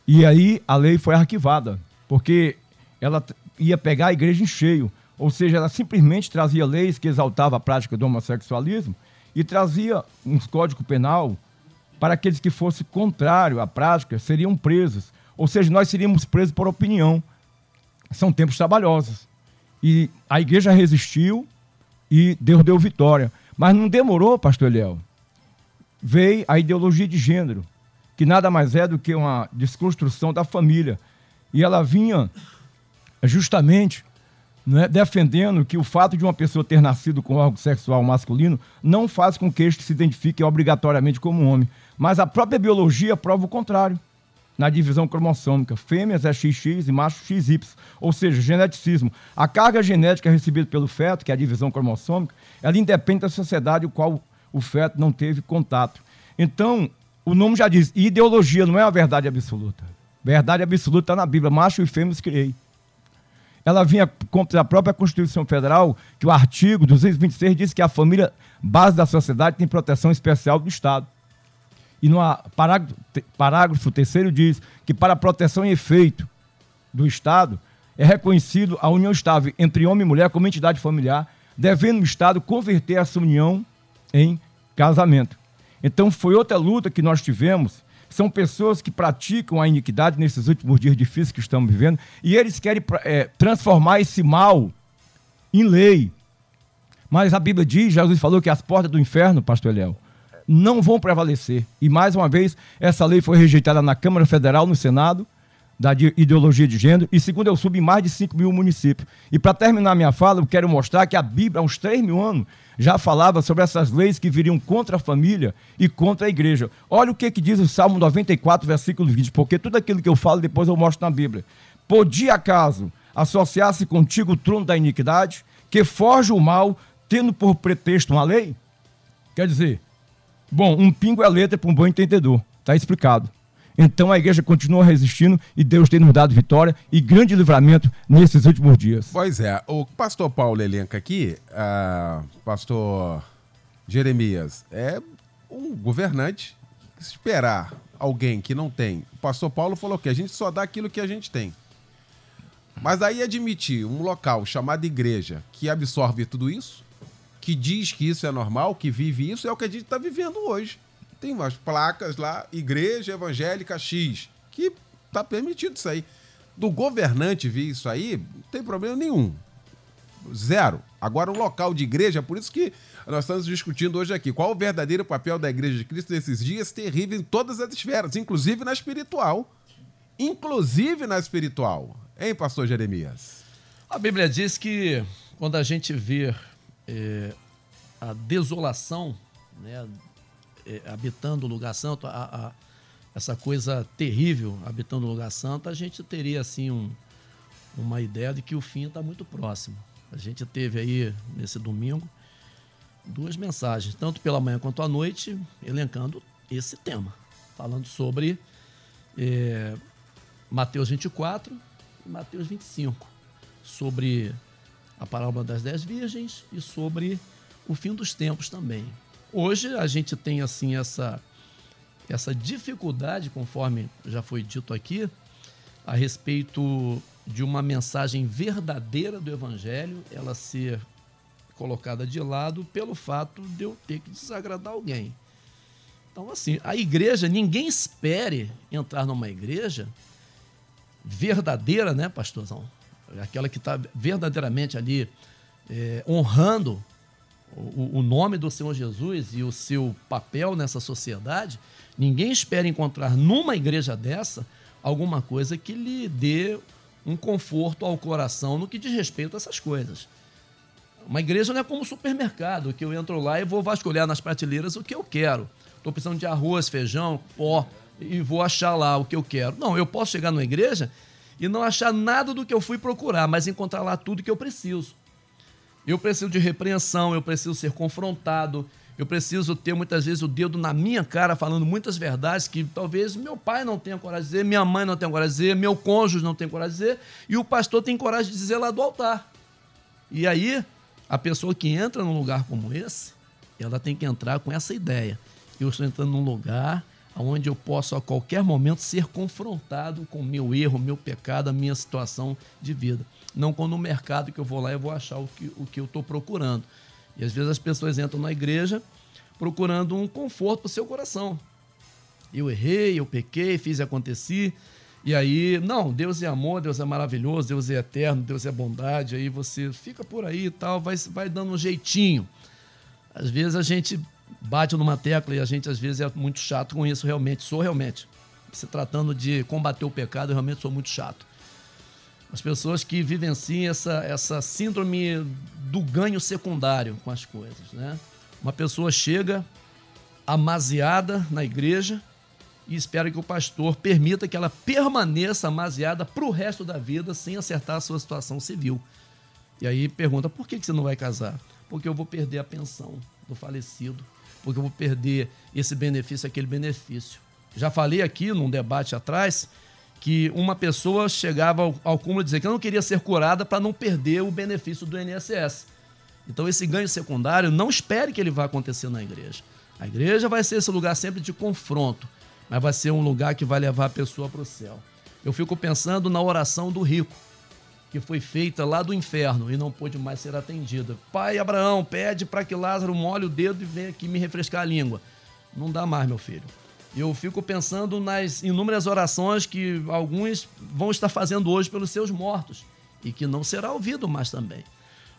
E aí a lei foi arquivada, porque ela ia pegar a igreja em cheio. Ou seja, ela simplesmente trazia leis que exaltavam a prática do homossexualismo e trazia um código penal para aqueles que fossem contrário à prática seriam presos. Ou seja, nós seríamos presos por opinião. São tempos trabalhosos. E a igreja resistiu e Deus deu vitória. Mas não demorou, pastor Eliel. Veio a ideologia de gênero, que nada mais é do que uma desconstrução da família. E ela vinha justamente né, defendendo que o fato de uma pessoa ter nascido com órgão sexual masculino não faz com que este se identifique obrigatoriamente como homem. Mas a própria biologia prova o contrário na divisão cromossômica. Fêmeas é XX e macho XY, ou seja, geneticismo. A carga genética recebida pelo feto, que é a divisão cromossômica, ela independe da sociedade com qual o feto não teve contato. Então, o nome já diz, ideologia não é a verdade absoluta. Verdade absoluta está na Bíblia, macho e fêmeas criei. Ela vinha contra a própria Constituição Federal, que o artigo 226 diz que a família, base da sociedade, tem proteção especial do Estado. E no parágrafo, terceiro diz que para proteção e efeito do Estado é reconhecido a união estável entre homem e mulher como entidade familiar, devendo o Estado converter essa união em casamento. Então foi outra luta que nós tivemos. São pessoas que praticam a iniquidade nesses últimos dias difíceis que estamos vivendo e eles querem é, transformar esse mal em lei. Mas a Bíblia diz, Jesus falou que as portas do inferno, pastor Eliel, não vão prevalecer. E mais uma vez, essa lei foi rejeitada na Câmara Federal, no Senado, da ideologia de gênero, e segundo eu subo em mais de 5 mil municípios. E para terminar minha fala, eu quero mostrar que a Bíblia, há uns 3 mil anos, já falava sobre essas leis que viriam contra a família e contra a igreja. Olha o que, que diz o Salmo 94, versículo 20, porque tudo aquilo que eu falo depois eu mostro na Bíblia. Podia acaso associar-se contigo o trono da iniquidade, que forja o mal, tendo por pretexto uma lei? Quer dizer, bom, um pingo é letra para um bom entendedor, está explicado. Então a igreja continua resistindo e Deus tem nos dado vitória e grande livramento nesses últimos dias. Pois é, o pastor Paulo elenca aqui, uh, pastor Jeremias, é um governante esperar alguém que não tem. O pastor Paulo falou que a gente só dá aquilo que a gente tem. Mas aí admitir um local chamado igreja que absorve tudo isso, que diz que isso é normal, que vive isso, é o que a gente está vivendo hoje tem umas placas lá, Igreja Evangélica X, que tá permitido isso aí. Do governante vir isso aí, não tem problema nenhum. Zero. Agora, um local de igreja, por isso que nós estamos discutindo hoje aqui. Qual o verdadeiro papel da Igreja de Cristo nesses dias terríveis em todas as esferas, inclusive na espiritual. Inclusive na espiritual. Hein, pastor Jeremias? A Bíblia diz que quando a gente vê é, a desolação né, é, habitando o lugar santo, a, a, essa coisa terrível habitando o lugar santo, a gente teria assim um, uma ideia de que o fim está muito próximo. A gente teve aí nesse domingo duas mensagens, tanto pela manhã quanto à noite, elencando esse tema, falando sobre é, Mateus 24 e Mateus 25, sobre a parábola das dez virgens e sobre o fim dos tempos também. Hoje a gente tem assim essa essa dificuldade, conforme já foi dito aqui, a respeito de uma mensagem verdadeira do evangelho, ela ser colocada de lado pelo fato de eu ter que desagradar alguém. Então, assim, a igreja, ninguém espere entrar numa igreja verdadeira, né, pastorzão? Aquela que está verdadeiramente ali é, honrando o, o nome do Senhor Jesus e o seu papel nessa sociedade, ninguém espera encontrar numa igreja dessa alguma coisa que lhe dê um conforto ao coração no que diz respeito a essas coisas. Uma igreja não é como um supermercado, que eu entro lá e vou vasculhar nas prateleiras o que eu quero. Estou precisando de arroz, feijão, pó, e vou achar lá o que eu quero. Não, eu posso chegar numa igreja e não achar nada do que eu fui procurar, mas encontrar lá tudo que eu preciso. Eu preciso de repreensão, eu preciso ser confrontado, eu preciso ter muitas vezes o dedo na minha cara falando muitas verdades que talvez meu pai não tenha coragem de dizer, minha mãe não tenha coragem de dizer, meu cônjuge não tem coragem de dizer, e o pastor tem coragem de dizer lá do altar. E aí, a pessoa que entra num lugar como esse, ela tem que entrar com essa ideia. Eu estou entrando num lugar onde eu posso a qualquer momento ser confrontado com o meu erro, meu pecado, a minha situação de vida. Não quando no mercado que eu vou lá e vou achar o que, o que eu estou procurando. E às vezes as pessoas entram na igreja procurando um conforto para o seu coração. Eu errei, eu pequei, fiz e aconteci. E aí, não, Deus é amor, Deus é maravilhoso, Deus é eterno, Deus é bondade. Aí você fica por aí e tal, vai, vai dando um jeitinho. Às vezes a gente bate numa tecla e a gente às vezes é muito chato com isso, realmente. Sou realmente. Se tratando de combater o pecado, eu realmente sou muito chato. As pessoas que vivenciam essa, essa síndrome do ganho secundário com as coisas, né? Uma pessoa chega amaziada na igreja e espera que o pastor permita que ela permaneça amaziada para o resto da vida sem acertar a sua situação civil. E aí pergunta: por que você não vai casar? Porque eu vou perder a pensão do falecido, porque eu vou perder esse benefício, aquele benefício. Já falei aqui num debate atrás que uma pessoa chegava ao, ao cúmulo de dizer que não queria ser curada para não perder o benefício do INSS. Então, esse ganho secundário, não espere que ele vá acontecer na igreja. A igreja vai ser esse lugar sempre de confronto, mas vai ser um lugar que vai levar a pessoa para o céu. Eu fico pensando na oração do rico. que foi feita lá do inferno e não pôde mais ser atendida. Pai Abraão, pede para que Lázaro molhe o dedo e venha aqui me refrescar a língua. Não dá mais, meu filho. Eu fico pensando nas inúmeras orações que alguns vão estar fazendo hoje pelos seus mortos e que não será ouvido mais também.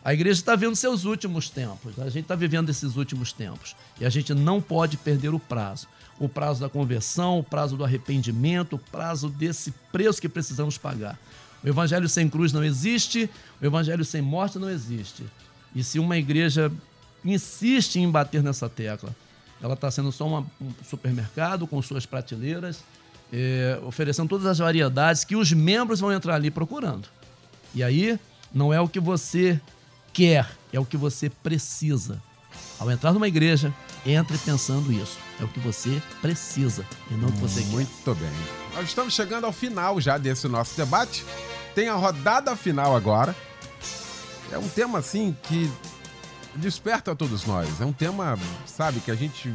A igreja está vivendo seus últimos tempos, a gente está vivendo esses últimos tempos e a gente não pode perder o prazo. O prazo da conversão, o prazo do arrependimento, o prazo desse preço que precisamos pagar. O evangelho sem cruz não existe, o evangelho sem morte não existe. E se uma igreja insiste em bater nessa tecla, ela está sendo só uma, um supermercado com suas prateleiras, é, oferecendo todas as variedades que os membros vão entrar ali procurando. E aí, não é o que você quer, é o que você precisa. Ao entrar numa igreja, entre pensando isso. É o que você precisa e não o que você quer. Muito bem. Nós estamos chegando ao final já desse nosso debate. Tem a rodada final agora. É um tema assim que desperta a todos nós. É um tema, sabe, que a gente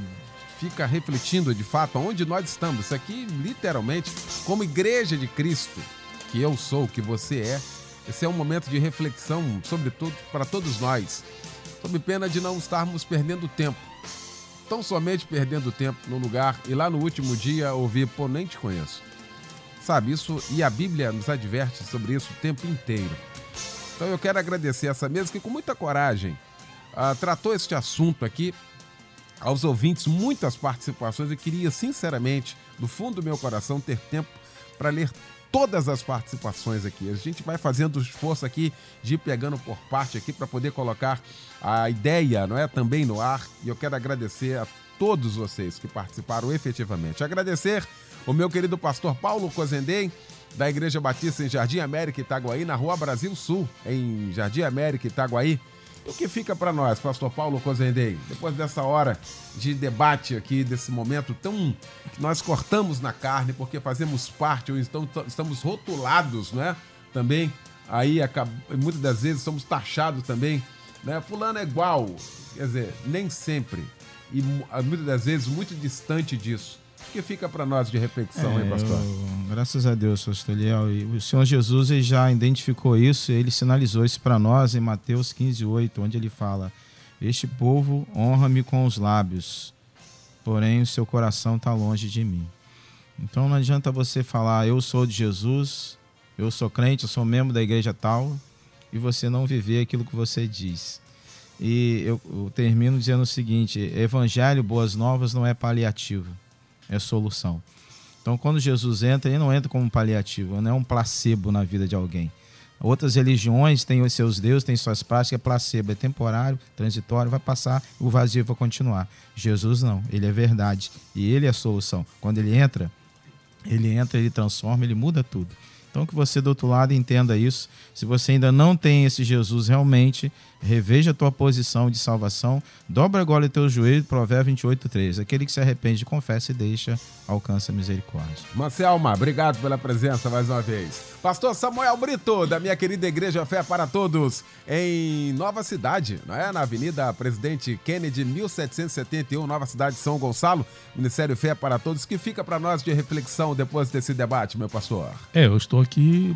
fica refletindo de fato onde nós estamos. Isso aqui, literalmente, como igreja de Cristo, que eu sou, que você é, esse é um momento de reflexão, sobretudo para todos nós, sob pena de não estarmos perdendo tempo. Tão somente perdendo tempo no lugar e lá no último dia ouvir, pô, nem te conheço. Sabe, isso, e a Bíblia nos adverte sobre isso o tempo inteiro. Então eu quero agradecer essa mesa que, com muita coragem, uh, tratou este assunto aqui. Aos ouvintes, muitas participações. Eu queria, sinceramente, do fundo do meu coração, ter tempo para ler todas as participações aqui. A gente vai fazendo esforço aqui de ir pegando por parte aqui para poder colocar a ideia, não é, também no ar. E eu quero agradecer a todos vocês que participaram efetivamente. Agradecer o meu querido pastor Paulo Cozendem, da Igreja Batista em Jardim América, Itaguaí, na Rua Brasil Sul, em Jardim América, Itaguaí. O que fica para nós, pastor Paulo Cozendei, depois dessa hora de debate aqui, desse momento tão que nós cortamos na carne, porque fazemos parte, ou então estamos rotulados, né? Também, aí muitas das vezes somos taxados também, né? Fulano é igual, quer dizer, nem sempre, e muitas das vezes muito distante disso. O que fica para nós de reflexão, é, hein, pastor? Eu, graças a Deus, pastor Eliel. E o Senhor Jesus ele já identificou isso, ele sinalizou isso para nós em Mateus 15, 8, onde ele fala: Este povo honra-me com os lábios, porém o seu coração está longe de mim. Então não adianta você falar, eu sou de Jesus, eu sou crente, eu sou membro da igreja tal, e você não viver aquilo que você diz. E eu, eu termino dizendo o seguinte: Evangelho, boas novas, não é paliativo é solução. Então, quando Jesus entra, ele não entra como um paliativo, não é um placebo na vida de alguém. Outras religiões têm os seus deuses, têm suas práticas, é placebo, é temporário, transitório, vai passar, o vazio vai continuar. Jesus não, ele é verdade e ele é a solução. Quando ele entra, ele entra, ele transforma, ele muda tudo. Então que você do outro lado entenda isso. Se você ainda não tem esse Jesus realmente, reveja a tua posição de salvação, dobra agora o teu joelho, Provérbio 28, 13. Aquele que se arrepende, confessa e deixa, alcança a misericórdia. Marcelma, obrigado pela presença mais uma vez. Pastor Samuel Brito, da minha querida Igreja Fé para Todos, em Nova Cidade, não é? na Avenida Presidente Kennedy, 1771, Nova Cidade de São Gonçalo, Ministério Fé para Todos, que fica para nós de reflexão depois desse debate, meu pastor. É, eu estou aqui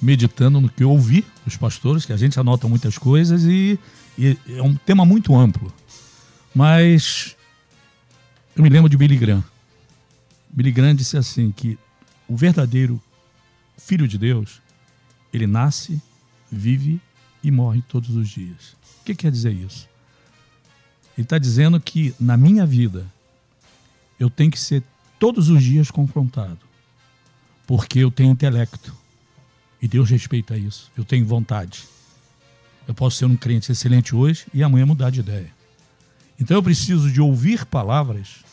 meditando no que eu ouvi dos pastores, que a gente anota muitas coisas e, e é um tema muito amplo. Mas eu me lembro de Billy Graham. Billy Graham disse assim que o verdadeiro filho de Deus, ele nasce, vive e morre todos os dias. O que quer dizer isso? Ele está dizendo que na minha vida eu tenho que ser todos os dias confrontado, porque eu tenho intelecto, e Deus respeita isso. Eu tenho vontade. Eu posso ser um crente excelente hoje e amanhã mudar de ideia. Então eu preciso de ouvir palavras,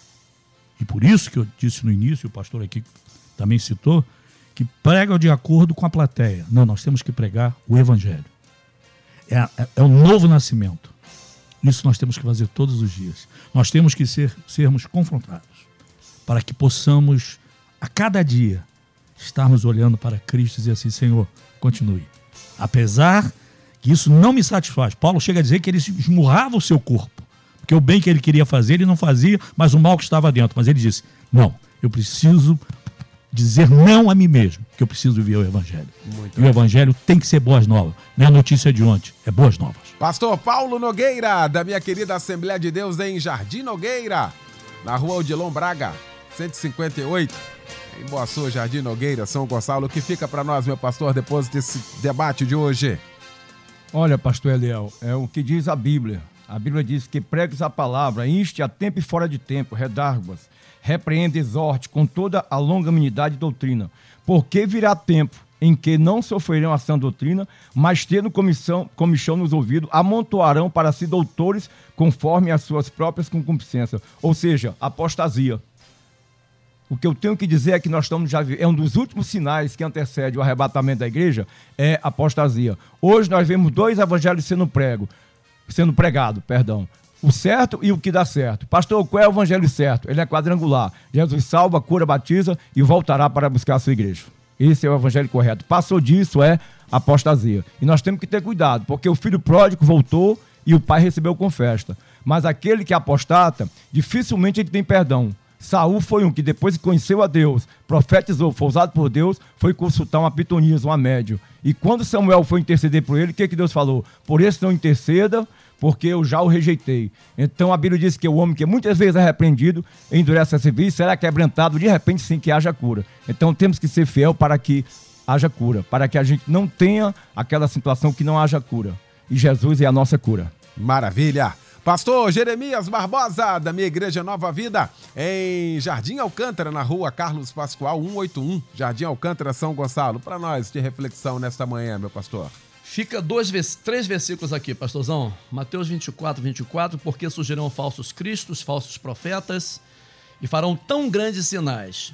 e por isso que eu disse no início, o pastor aqui também citou, que pregam de acordo com a plateia. Não, nós temos que pregar o evangelho. É, é, é o novo nascimento. Isso nós temos que fazer todos os dias. Nós temos que ser, sermos confrontados para que possamos, a cada dia, estarmos olhando para Cristo e dizer assim: Senhor, continue. Apesar que isso não me satisfaz. Paulo chega a dizer que ele esmurrava o seu corpo, porque o bem que ele queria fazer ele não fazia, mas o mal que estava dentro. Mas ele disse: Não, eu preciso dizer não a mim mesmo, que eu preciso viver o Evangelho. Muito e o Evangelho tem que ser boas novas. Não é notícia de ontem, é boas novas. Pastor Paulo Nogueira, da minha querida Assembleia de Deus em Jardim Nogueira, na rua Odilon Braga, 158, Boa Sul, Jardim Nogueira, São Gonçalo. O que fica para nós, meu pastor, depois desse debate de hoje? Olha, pastor Eliel, é o que diz a Bíblia. A Bíblia diz que pregues a palavra, inste a tempo e fora de tempo, redarguas, repreende, exorte com toda a longanimidade e doutrina. Porque virá tempo em que não sofrerão a sã doutrina, mas tendo comissão, comichão nos ouvidos, amontoarão para si doutores conforme as suas próprias concupiscências. Ou seja, apostasia. O que eu tenho que dizer é que nós estamos já é um dos últimos sinais que antecede o arrebatamento da igreja é apostasia. Hoje nós vemos dois evangelhos sendo prego, sendo pregado, perdão. O certo e o que dá certo. Pastor, qual é o evangelho certo? Ele é quadrangular. Jesus salva, cura, batiza e voltará para buscar a sua igreja. Esse é o evangelho correto. Passou disso é apostasia. E nós temos que ter cuidado, porque o filho pródigo voltou e o pai recebeu com festa. Mas aquele que apostata, dificilmente ele tem perdão. Saul foi um que depois que conheceu a Deus, profetizou, foi usado por Deus, foi consultar uma pitonisa, uma médio. E quando Samuel foi interceder por ele, o que, que Deus falou? Por isso não interceda, porque eu já o rejeitei. Então a Bíblia diz que o homem que muitas vezes é repreendido, endurece a serviço, será quebrantado de repente sem que haja cura. Então temos que ser fiel para que haja cura, para que a gente não tenha aquela situação que não haja cura. E Jesus é a nossa cura. Maravilha! Pastor Jeremias Barbosa, da minha igreja Nova Vida, em Jardim Alcântara, na rua Carlos Pascoal 181, Jardim Alcântara, São Gonçalo. Para nós de reflexão nesta manhã, meu pastor. Fica dois, três versículos aqui, pastorzão. Mateus 24, 24. Porque surgirão falsos cristos, falsos profetas, e farão tão grandes sinais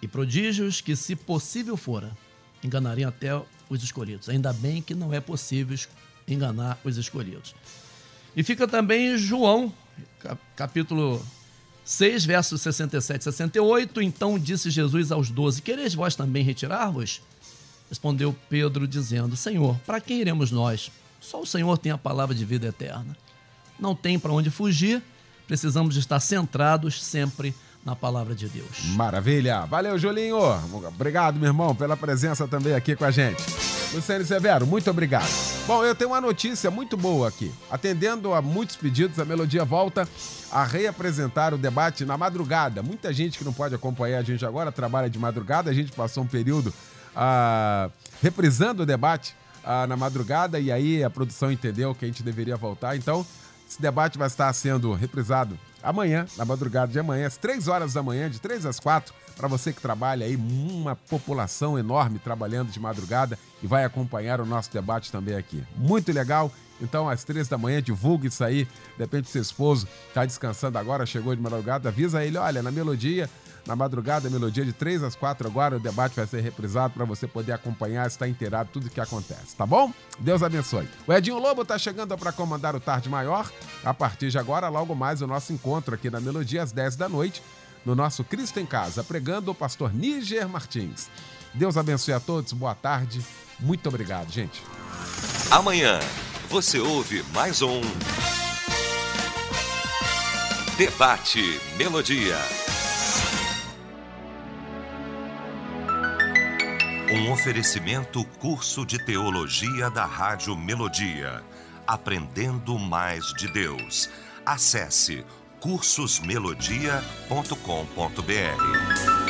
e prodígios que, se possível fora, enganariam até os escolhidos. Ainda bem que não é possível enganar os escolhidos. E fica também João, capítulo 6, versos 67 e 68. Então disse Jesus aos doze: Quereis vós também retirar-vos? Respondeu Pedro, dizendo: Senhor, para quem iremos nós? Só o Senhor tem a palavra de vida eterna. Não tem para onde fugir, precisamos estar centrados sempre na palavra de Deus. Maravilha! Valeu, Julinho! Obrigado, meu irmão, pela presença também aqui com a gente. Luciane Severo, muito obrigado. Bom, eu tenho uma notícia muito boa aqui. Atendendo a muitos pedidos, a Melodia volta a reapresentar o debate na madrugada. Muita gente que não pode acompanhar a gente agora trabalha de madrugada. A gente passou um período ah, reprisando o debate ah, na madrugada e aí a produção entendeu que a gente deveria voltar. Então, esse debate vai estar sendo reprisado amanhã, na madrugada de amanhã, às 3 horas da manhã, de 3 às 4, para você que trabalha aí, uma população enorme trabalhando de madrugada e vai acompanhar o nosso debate também aqui. Muito legal. Então, às três da manhã, divulgue isso aí. Depende do seu esposo, está descansando agora, chegou de madrugada, avisa ele, olha, na melodia na madrugada, melodia de 3 às 4 agora, o debate vai ser reprisado para você poder acompanhar, estar inteirado tudo o que acontece, tá bom? Deus abençoe. O Edinho Lobo está chegando para comandar o Tarde Maior. A partir de agora, logo mais o nosso encontro aqui na Melodia às 10 da noite, no nosso Cristo em Casa, pregando o pastor Níger Martins. Deus abençoe a todos, boa tarde, muito obrigado, gente. Amanhã você ouve mais um Debate Melodia. Um oferecimento curso de teologia da Rádio Melodia. Aprendendo mais de Deus. Acesse cursosmelodia.com.br.